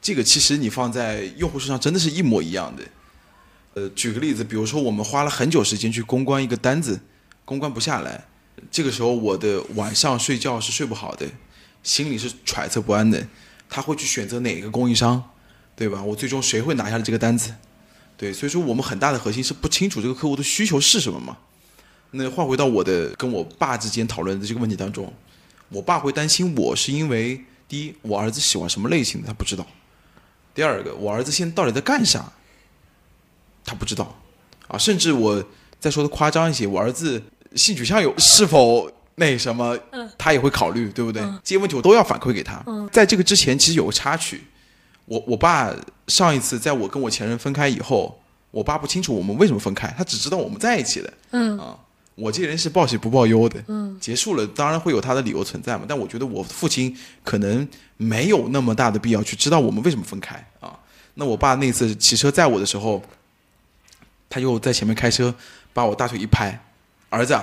[SPEAKER 2] 这个其实你放在用户身上真的是一模一样的。呃，举个例子，比如说我们花了很久时间去公关一个单子，公关不下来，这个时候我的晚上睡觉是睡不好的，心里是揣测不安的。他会去选择哪个供应商，对吧？我最终谁会拿下这个单子？对，所以说我们很大的核心是不清楚这个客户的需求是什么嘛。那换回到我的跟我爸之间讨论的这个问题当中，我爸会担心我是因为第一，我儿子喜欢什么类型的他不知道；第二个，我儿子现在到底在干啥，他不知道啊。甚至我再说的夸张一些，我儿子性取向有是否那什么，他也会考虑，对不对？这些问题我都要反馈给他。在这个之前，其实有个插曲，我我爸上一次在我跟我前任分开以后，我爸不清楚我们为什么分开，他只知道我们在一起的。
[SPEAKER 1] 嗯
[SPEAKER 2] 啊，我这人是报喜不报忧的。嗯，结束了，当然会有他的理由存在嘛。但我觉得我父亲可能没有那么大的必要去知道我们为什么分开啊。那我爸那次骑车载我的时候，他就在前面开车，把我大腿一拍，儿子，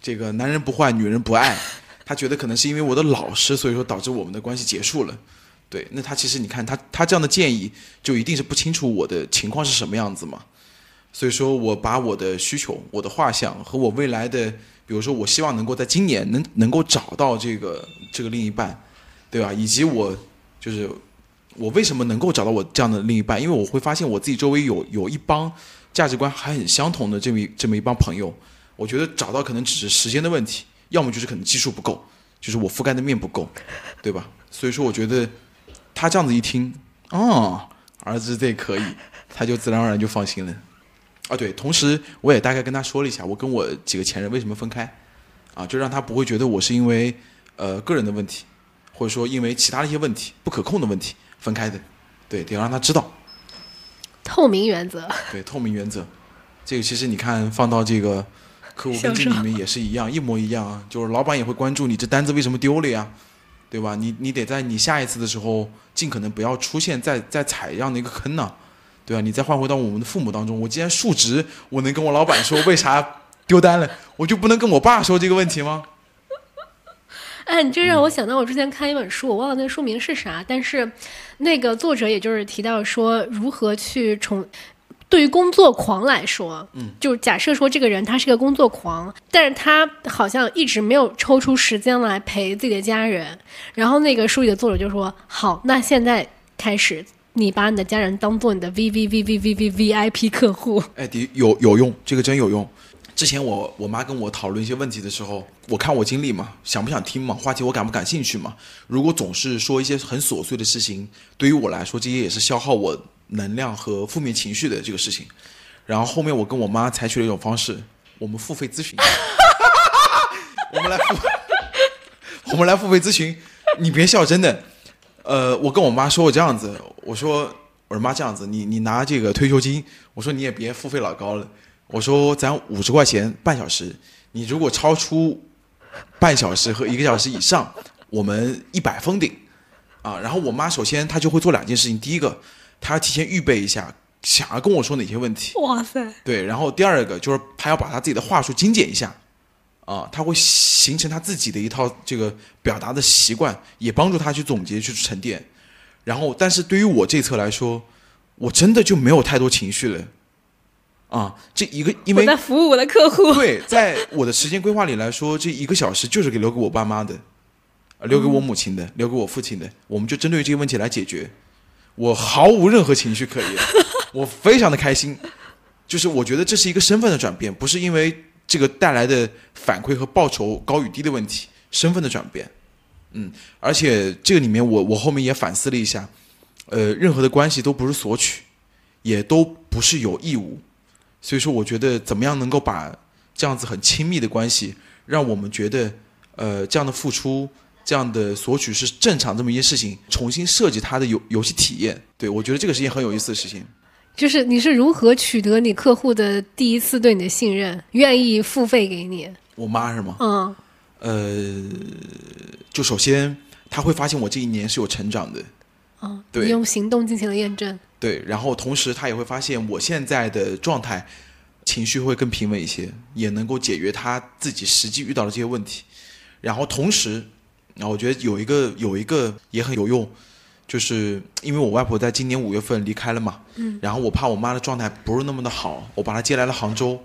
[SPEAKER 2] 这个男人不坏，女人不爱。他觉得可能是因为我的老实，所以说导致我们的关系结束了。对，那他其实你看他他这样的建议，就一定是不清楚我的情况是什么样子嘛。所以说我把我的需求、我的画像和我未来的，比如说我希望能够在今年能能够找到这个这个另一半，对吧？以及我就是我为什么能够找到我这样的另一半？因为我会发现我自己周围有有一帮价值观还很相同的这么这么一帮朋友。我觉得找到可能只是时间的问题，要么就是可能基数不够，就是我覆盖的面不够，对吧？所以说，我觉得他这样子一听，哦，儿子这可以，他就自然而然就放心了。啊，对，同时我也大概跟他说了一下，我跟我几个前任为什么分开，啊，就让他不会觉得我是因为呃个人的问题，或者说因为其他的一些问题不可控的问题分开的，对，得让他知道。
[SPEAKER 1] 透明原则。
[SPEAKER 2] 对，透明原则，这个其实你看放到这个客户跟进里面也是一样，一模一样啊，就是老板也会关注你这单子为什么丢了呀，对吧？你你得在你下一次的时候尽可能不要出现再再踩这样的一个坑呢。对吧？你再换回到我们的父母当中，我既然述职，我能跟我老板说为啥丢单了，我就不能跟我爸说这个问题吗？
[SPEAKER 1] 哎，你这让我想到我之前看一本书，我忘了那书名是啥，但是那个作者也就是提到说，如何去重对于工作狂来说，
[SPEAKER 2] 嗯，
[SPEAKER 1] 就假设说这个人他是个工作狂，但是他好像一直没有抽出时间来陪自己的家人，然后那个书里的作者就说，好，那现在开始。你把你的家人当做你的 V V V V V V V I P 客户，
[SPEAKER 2] 哎，的有有用，这个真有用。之前我我妈跟我讨论一些问题的时候，我看我经历嘛，想不想听嘛，话题我感不感兴趣嘛？如果总是说一些很琐碎的事情，对于我来说，这些也是消耗我能量和负面情绪的这个事情。然后后面我跟我妈采取了一种方式，我们付费咨询，我们来付，我们来付费咨询，你别笑，真的。呃，我跟我妈说我这样子，我说我说妈这样子，你你拿这个退休金，我说你也别付费老高了，我说咱五十块钱半小时，你如果超出半小时和一个小时以上，我们一百封顶，啊，然后我妈首先她就会做两件事情，第一个她要提前预备一下，想要跟我说哪些问题，
[SPEAKER 1] 哇塞，
[SPEAKER 2] 对，然后第二个就是她要把她自己的话术精简一下。啊，她会形成她自己的一套这个表达的习惯，也帮助她去总结、去沉淀。然后，但是对于我这侧来说，我真的就没有太多情绪了。啊，这一个因为
[SPEAKER 1] 我在服务我的客户。
[SPEAKER 2] 对，在我的时间规划里来说，这一个小时就是给留给我爸妈的，留给我母亲的，留给我父亲的。我们就针对这个问题来解决。我毫无任何情绪可言，我非常的开心。就是我觉得这是一个身份的转变，不是因为。这个带来的反馈和报酬高与低的问题，身份的转变，嗯，而且这个里面我我后面也反思了一下，呃，任何的关系都不是索取，也都不是有义务，所以说我觉得怎么样能够把这样子很亲密的关系，让我们觉得，呃，这样的付出，这样的索取是正常这么一件事情，重新设计它的游游戏体验，对我觉得这个是一件很有意思的事情。
[SPEAKER 1] 就是你是如何取得你客户的第一次对你的信任，愿意付费给你？
[SPEAKER 2] 我妈是吗？
[SPEAKER 1] 嗯，
[SPEAKER 2] 呃，就首先他会发现我这一年是有成长的，
[SPEAKER 1] 嗯，
[SPEAKER 2] 对，
[SPEAKER 1] 用行动进行了验证。
[SPEAKER 2] 对，然后同时他也会发现我现在的状态，情绪会更平稳一些，也能够解决他自己实际遇到的这些问题。然后同时，啊我觉得有一个有一个也很有用。就是因为我外婆在今年五月份离开了嘛，
[SPEAKER 1] 嗯，
[SPEAKER 2] 然后我怕我妈的状态不是那么的好，我把她接来了杭州，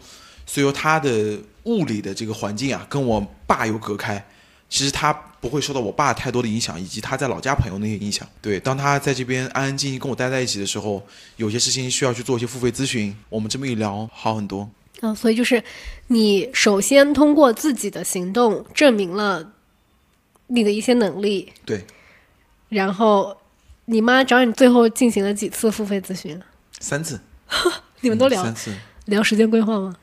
[SPEAKER 2] 所以说她的物理的这个环境啊，跟我爸有隔开，其实她不会受到我爸太多的影响，以及他在老家朋友那些影响。对，当他在这边安安静静跟我待在一起的时候，有些事情需要去做一些付费咨询，我们这么一聊，好很多。
[SPEAKER 1] 嗯，所以就是你首先通过自己的行动证明了你的一些能力，
[SPEAKER 2] 对，
[SPEAKER 1] 然后。你妈找你最后进行了几次付费咨询？
[SPEAKER 2] 三次。
[SPEAKER 1] 你们都聊
[SPEAKER 2] 三次？
[SPEAKER 1] 聊时间规划吗？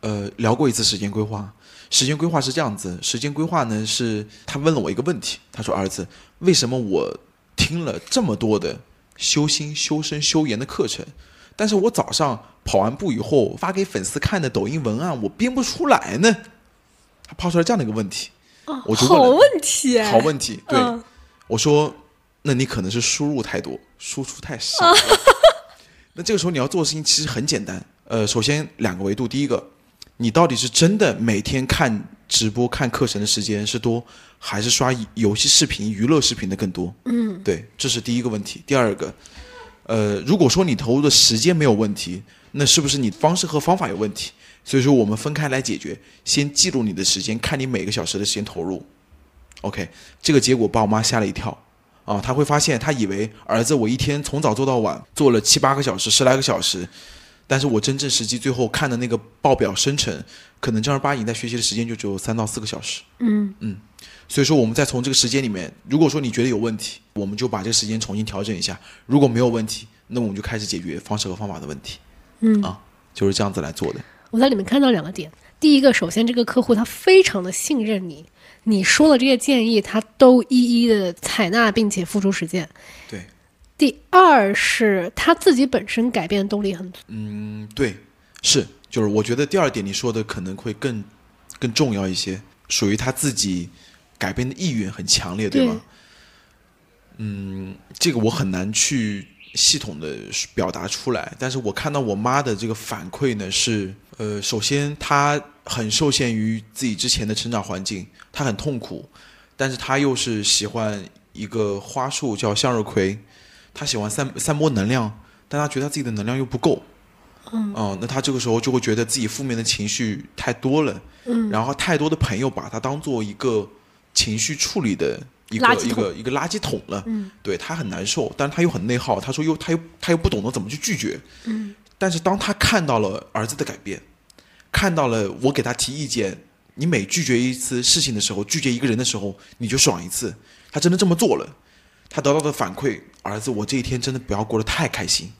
[SPEAKER 2] 呃，聊过一次时间规划。时间规划是这样子，时间规划呢是他问了我一个问题，他说：“儿子，为什么我听了这么多的修心、修身、修颜的课程，但是我早上跑完步以后发给粉丝看的抖音文案我编不出来呢？”他抛出来这样的一个问题，我就
[SPEAKER 1] 好问题，
[SPEAKER 2] 好问题。对，我说。那你可能是输入太多，输出太少。那这个时候你要做的事情其实很简单。呃，首先两个维度，第一个，你到底是真的每天看直播、看课程的时间是多，还是刷游戏视频、娱乐视频的更多？
[SPEAKER 1] 嗯，
[SPEAKER 2] 对，这是第一个问题。第二个，呃，如果说你投入的时间没有问题，那是不是你方式和方法有问题？所以说我们分开来解决，先记录你的时间，看你每个小时的时间投入。OK，这个结果把我妈吓了一跳。啊，她会发现她以为儿子我一天从早做到晚，做了七八个小时、十来个小时，但是我真正实际最后看的那个报表生成，可能正儿八经在学习的时间就只有三到四个小时。
[SPEAKER 1] 嗯嗯
[SPEAKER 2] 所以说，我们再从这个时间里面，如果说你觉得有问题，我们就把这个时间重新调整一下；如果没有问题，那我们就开始解决方式和方法的问题，
[SPEAKER 1] 嗯
[SPEAKER 2] 啊就是这样子来做的。
[SPEAKER 1] 我在里面看到两个点。第一个，首先这个客户他非常的信任你，你说的这些建议他都一一的采纳并且付诸实践。
[SPEAKER 2] 对，
[SPEAKER 1] 第二是他自己本身改变动力很足。
[SPEAKER 2] 嗯，对，是，就是我觉得第二点你说的可能会更更重要一些，属于他自己改变的意愿很强烈，对吗？嗯，这个我很难去系统的表达出来，但是我看到我妈的这个反馈呢是，呃，首先她很受限于自己之前的成长环境，她很痛苦，但是她又是喜欢一个花束叫向日葵，她喜欢散散播能量，但他觉得他自己的能量又不够。嗯，那他这个时候就会觉得自己负面的情绪太多了，
[SPEAKER 1] 嗯，
[SPEAKER 2] 然后太多的朋友把他当做一个情绪处理的一个一个一个垃圾桶了，
[SPEAKER 1] 嗯，
[SPEAKER 2] 对他很难受，但是他又很内耗，他说又他又他又不懂得怎么去拒绝，
[SPEAKER 1] 嗯，
[SPEAKER 2] 但是当他看到了儿子的改变，看到了我给他提意见，你每拒绝一次事情的时候，拒绝一个人的时候，你就爽一次，他真的这么做了，他得到的反馈，儿子，我这一天真的不要过得太开心，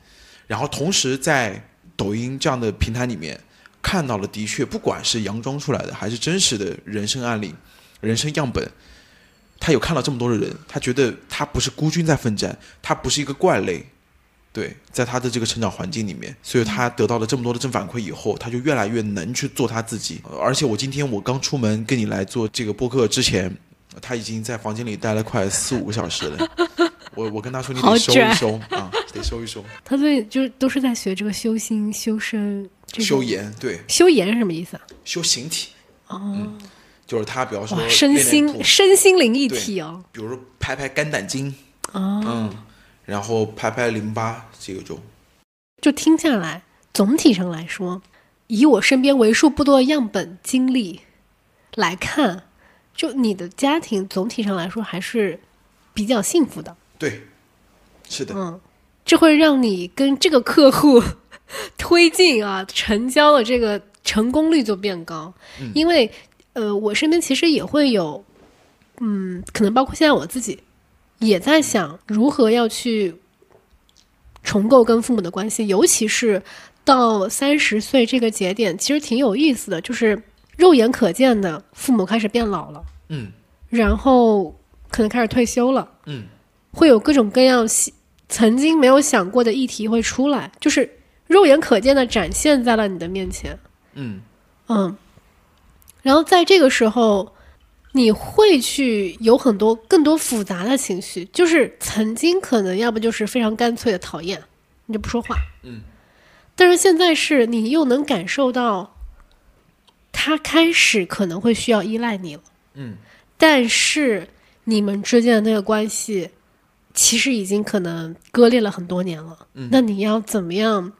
[SPEAKER 2] 然后同时在抖音这样的平台里面看到了，的确不管是佯装出来的还是真实的人生案例、人生样本，他有看到这么多的人，他觉得他不是孤军在奋战，他不是一个怪类。对，在他的这个成长环境里面，所以他得到了这么多的正反馈以后，他就越来越能去做他自己。而且我今天我刚出门跟你来做这个播客之前，他已经在房间里待了快四五个小时了。我我跟他说你
[SPEAKER 1] 好
[SPEAKER 2] 得收一收啊，得收一收。
[SPEAKER 1] 他最近就是都是在学这个修心、修身、这个
[SPEAKER 2] 修。颜，对，
[SPEAKER 1] 修颜是什么意思啊？
[SPEAKER 2] 修形体，
[SPEAKER 1] 哦，
[SPEAKER 2] 就是他比方说
[SPEAKER 1] 哇，身心身心灵一体哦。
[SPEAKER 2] 比如说拍拍肝胆经，
[SPEAKER 1] 哦，
[SPEAKER 2] 嗯，然后拍拍淋巴，这个就
[SPEAKER 1] 就听下来，总体上来说，以我身边为数不多的样本经历来看，就你的家庭总体上来说还是比较幸福的。
[SPEAKER 2] 对，是的，
[SPEAKER 1] 嗯，这会让你跟这个客户 推进啊，成交的这个成功率就变高。
[SPEAKER 2] 嗯
[SPEAKER 1] 因为呃，我身边其实也会有，嗯，可能包括现在我自己也在想如何要去重构跟父母的关系，尤其是到三十岁这个节点，其实挺有意思的，就是肉眼可见的父母开始变老了，
[SPEAKER 2] 嗯
[SPEAKER 1] 然后可能开始退休了。
[SPEAKER 2] 嗯
[SPEAKER 1] 会有各种各样细曾经没有想过的议题会出来，就是肉眼可见的展现在了你的面前。
[SPEAKER 2] 嗯
[SPEAKER 1] 嗯，然后在这个时候，你会去有很多更多复杂的情绪，就是曾经可能要不就是非常干脆的讨厌，你就不说话。
[SPEAKER 2] 嗯，
[SPEAKER 1] 但是现在是你又能感受到，他开始可能会需要依赖你了。
[SPEAKER 2] 嗯
[SPEAKER 1] 但是你们之间的那个关系，其实已经可能割裂了很多年了。
[SPEAKER 2] 嗯
[SPEAKER 1] 那你要怎么样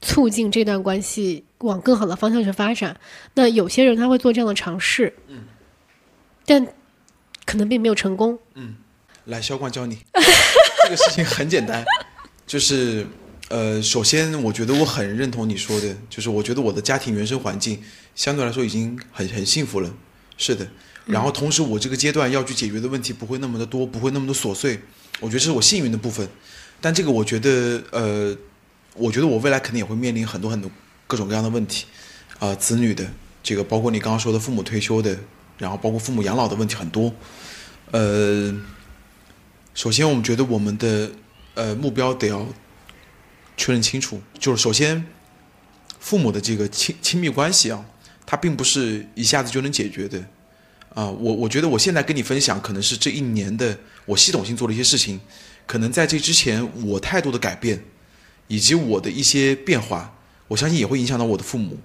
[SPEAKER 1] 促进这段关系往更好的方向去发展？那有些人他会做这样的尝试，
[SPEAKER 2] 嗯，
[SPEAKER 1] 但可能并没有成功。
[SPEAKER 2] 嗯来，销冠教你，这个事情很简单，就是呃，首先我觉得我很认同你说的，就是我觉得我的家庭原生环境相对来说已经很很幸福了，是的。然后同时我这个阶段要去解决的问题不会那么的多，不会那么的琐碎，我觉得这是我幸运的部分。但这个我觉得呃，我觉得我未来肯定也会面临很多很多各种各样的问题，啊、子女的这个包括你刚刚说的父母退休的，然后包括父母养老的问题很多，呃。首先，我们觉得我们的呃目标得要确认清楚，就是首先父母的这个亲亲密关系啊，它并不是一下子就能解决的啊、我我觉得我现在跟你分享，可能是这一年的我系统性做的一些事情，可能在这之前我态度的改变，以及我的一些变化，我相信也会影响到我的父母。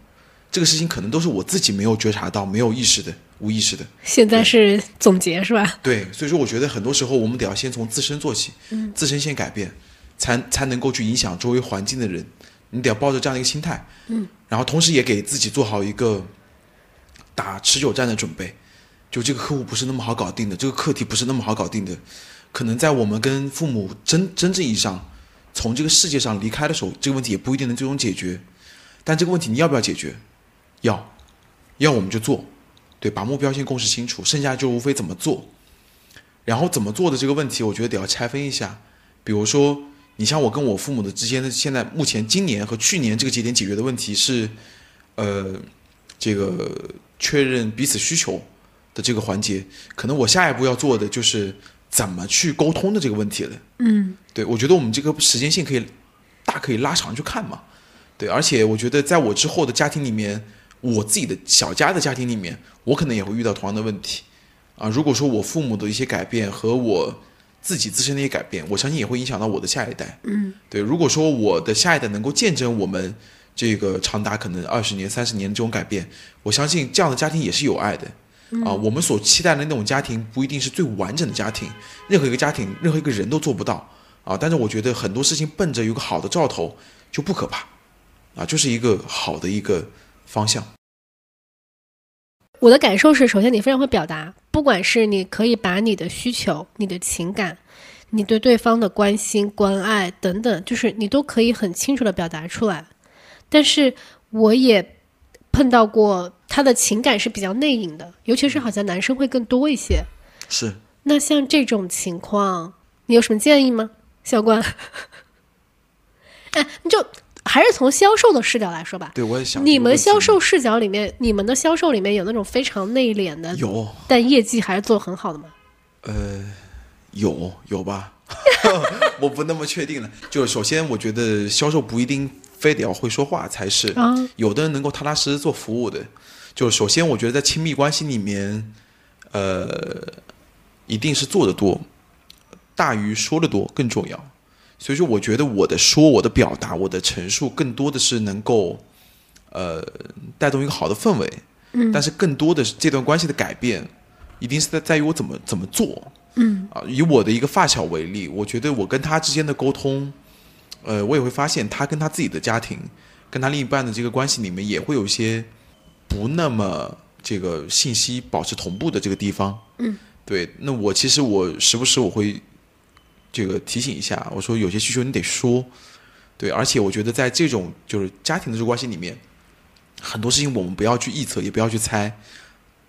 [SPEAKER 2] 这个事情可能都是我自己没有觉察到、没有意识的、无意识的。
[SPEAKER 1] 现在是总结是吧？
[SPEAKER 2] 对，所以说我觉得很多时候我们得要先从自身做起，嗯自身先改变，才才能够去影响周围环境的人。你得要抱着这样的一个心态，
[SPEAKER 1] 嗯，
[SPEAKER 2] 然后同时也给自己做好一个打持久战的准备。就这个客户不是那么好搞定的，这个课题不是那么好搞定的，可能在我们跟父母真真正意义上从这个世界上离开的时候，这个问题也不一定能最终解决。但这个问题你要不要解决？要，要我们就做，对，把目标先共识清楚，剩下就无非怎么做。然后怎么做的这个问题，我觉得得要拆分一下。比如说，你像我跟我父母的之间的，现在目前今年和去年这个节点解决的问题是，呃，这个确认彼此需求的这个环节，可能我下一步要做的就是怎么去沟通的这个问题了。
[SPEAKER 1] 嗯，
[SPEAKER 2] 对，我觉得我们这个时间线可以大可以拉长去看嘛。对，而且我觉得在我之后的家庭里面，我自己的小家的家庭里面，我可能也会遇到同样的问题。啊，如果说我父母的一些改变和我自己自身的一些改变，我相信也会影响到我的下一代。
[SPEAKER 1] 嗯，
[SPEAKER 2] 对。如果说我的下一代能够见证我们这个长达可能二十年、三十年的这种改变，我相信这样的家庭也是有爱的。啊，我们所期待的那种家庭不一定是最完整的家庭，任何一个家庭、任何一个人都做不到。啊，但是我觉得很多事情奔着有个好的兆头就不可怕。啊，就是一个好的一个方向。
[SPEAKER 1] 我的感受是，首先你非常会表达，不管是你可以把你的需求、你的情感、你对对方的关心、关爱等等，就是你都可以很清楚的表达出来。但是我也碰到过他的情感是比较内隐的，尤其是好像男生会更多一些。
[SPEAKER 2] 是。
[SPEAKER 1] 那像这种情况，你有什么建议吗，小关？哎，你就。还是从销售的视角来说吧。
[SPEAKER 2] 对，我也想。
[SPEAKER 1] 你们销售视角里面，你们的销售里面有那种非常内敛的，
[SPEAKER 2] 有，
[SPEAKER 1] 但业绩还是做很好的吗？
[SPEAKER 2] 呃，有有吧，我不那么确定了。就首先，我觉得销售不一定非得要会说话才是，有的人能够踏踏实实做服务的。就首先，我觉得在亲密关系里面，呃，一定是做的多，大于说的多更重要。所以说，我觉得我的说、我的表达、我的陈述，更多的是能够，呃，带动一个好的氛围。
[SPEAKER 1] 嗯。
[SPEAKER 2] 但是，更多的是这段关系的改变，一定是在在于我怎么怎么做。
[SPEAKER 1] 嗯。
[SPEAKER 2] 啊，以我的一个发小为例，我觉得我跟他之间的沟通，呃，我也会发现他跟他自己的家庭，跟他另一半的这个关系里面，也会有一些不那么这个信息保持同步的这个地方。
[SPEAKER 1] 嗯。
[SPEAKER 2] 对，那我其实我时不时我会。这个提醒一下，我说有些需求你得说，对，而且我觉得在这种就是家庭的这个关系里面，很多事情我们不要去臆测，也不要去猜，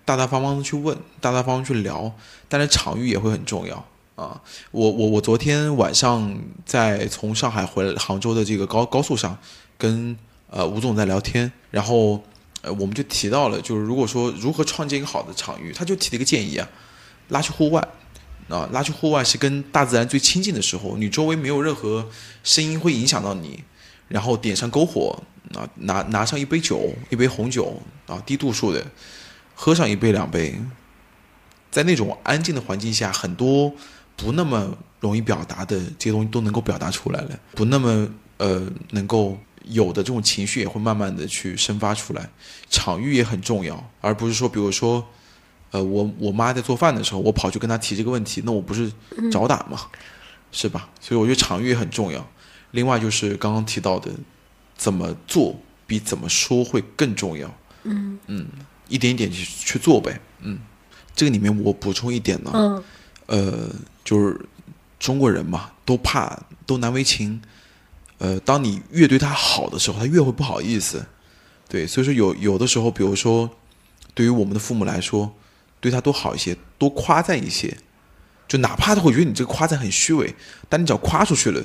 [SPEAKER 2] 大大方方的去问，大大方方去聊，但是场域也会很重要啊。我我我昨天晚上在从上海回来杭州的这个高高速上，跟呃吴总在聊天，然后呃我们就提到了，就是如果说如何创建一个好的场域，他就提了一个建议啊，拉去户外。啊，拉去户外是跟大自然最亲近的时候，你周围没有任何声音会影响到你，然后点上篝火，啊，拿拿上一杯酒，一杯红酒，啊，低度数的，喝上一杯两杯，在那种安静的环境下，很多不那么容易表达的这些东西都能够表达出来了，不那么呃能够有的这种情绪也会慢慢的去生发出来，场域也很重要，而不是说，比如说。呃，我我妈在做饭的时候，我跑去跟她提这个问题，那我不是找打吗？是吧？所以我觉得场域也很重要。另外就是刚刚提到的，怎么做比怎么说会更重要。
[SPEAKER 1] 嗯
[SPEAKER 2] 嗯，一点一点去去做呗。嗯，这个里面我补充一点呢。
[SPEAKER 1] 嗯。
[SPEAKER 2] 呃，就是中国人嘛，都怕都难为情。呃，当你越对他好的时候，他越会不好意思。对，所以说有有的时候，比如说对于我们的父母来说。对他多好一些，多夸赞一些，就哪怕他会觉得你这个夸赞很虚伪，但你只要夸出去了，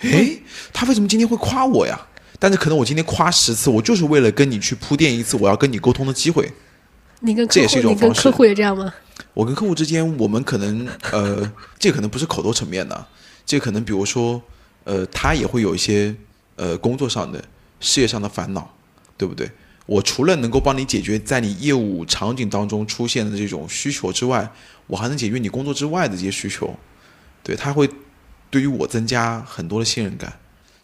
[SPEAKER 2] 诶，他为什么今天会夸我呀？但是可能我今天夸十次，我就是为了跟你去铺垫一次我要跟你沟通的机会。
[SPEAKER 1] 你跟
[SPEAKER 2] 这也是一种
[SPEAKER 1] 方式。客户也这样吗？
[SPEAKER 2] 我跟客户之间，我们可能呃，这可能不是口头层面的，这可能比如说呃，他也会有一些呃工作上的、事业上的烦恼，对不对？我除了能够帮你解决在你业务场景当中出现的这种需求之外，我还能解决你工作之外的这些需求，对他会对于我增加很多的信任感，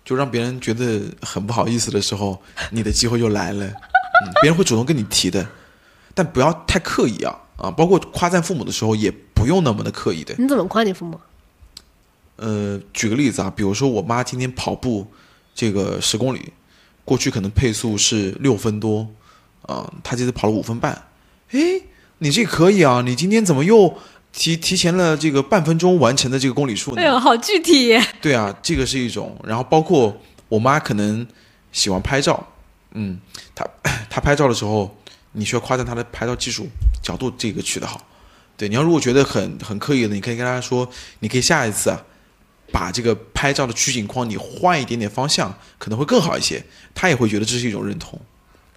[SPEAKER 2] 就让别人觉得很不好意思的时候，你的机会就来了，嗯，别人会主动跟你提的，但不要太刻意啊啊，包括夸赞父母的时候也不用那么的刻意的。
[SPEAKER 1] 你怎么夸你父母？
[SPEAKER 2] 呃，举个例子啊，比如说我妈今天跑步这个十公里。过去可能配速是六分多，啊，她这次跑了五分半，哎，你这可以啊，你今天怎么又提提前了这个半分钟完成的这个公里数呢？
[SPEAKER 1] 哎呦，好具体！
[SPEAKER 2] 对啊，这个是一种。然后包括我妈可能喜欢拍照，嗯，她她拍照的时候，你需要夸赞她的拍照技术角度，这个取得好。对，你要如果觉得很很刻意的，你可以跟她说，你可以下一次啊，把这个拍照的取景框你换一点点方向，可能会更好一些。他也会觉得这是一种认同。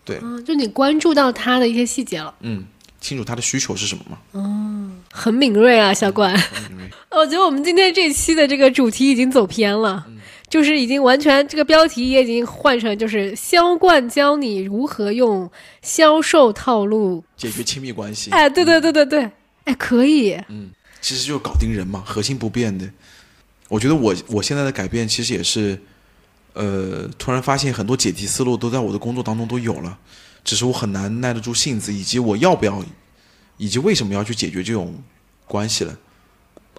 [SPEAKER 2] 对，
[SPEAKER 1] 嗯，就你关注到他的一些细节了，
[SPEAKER 2] 嗯，清楚他的需求是什么嘛？
[SPEAKER 1] 很敏锐啊，小冠。我觉得我们今天这期的这个主题已经走偏了，就是已经完全这个标题也已经换成就是销冠教你如何用销售套路。
[SPEAKER 2] 解决亲密关系，
[SPEAKER 1] 哎，对对对对对，哎，可以。
[SPEAKER 2] 嗯其实就是搞定人嘛，核心不变的。我觉得我我现在的改变其实也是，呃，突然发现很多解题思路都在我的工作当中都有了，只是我很难耐得住性子，以及我要不要，以及为什么要去解决这种关系了。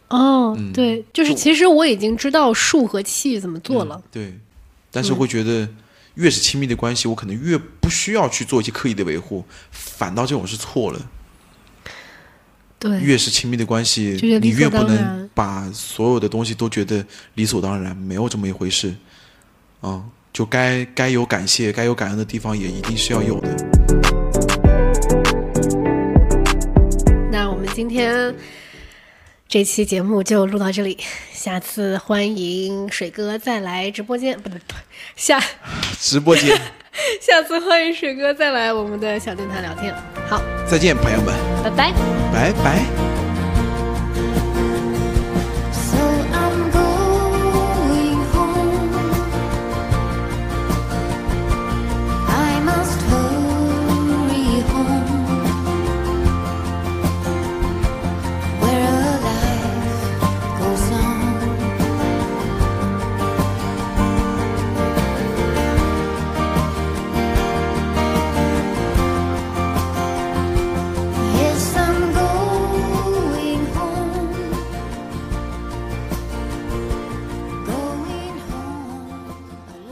[SPEAKER 1] 哦，对，就是其实我已经知道数和气怎么做了。
[SPEAKER 2] 对，但是会觉得越是亲密的关系，我可能越不需要去做一些刻意的维护，反倒这种是错了。
[SPEAKER 1] 对，
[SPEAKER 2] 越是亲密的关系，你越不能把所有的东西都觉得理所当然，没有这么一回事。啊、就该该有感谢、该有感恩的地方，也一定是要有的。
[SPEAKER 1] 那我们今天这期节目就录到这里，下次欢迎水哥再来直播间，不对，不对下
[SPEAKER 2] 直播间
[SPEAKER 1] 下次欢迎水哥再来我们的小电台聊天。好，
[SPEAKER 2] 再见，朋友们，
[SPEAKER 1] 拜拜。
[SPEAKER 2] 拜拜。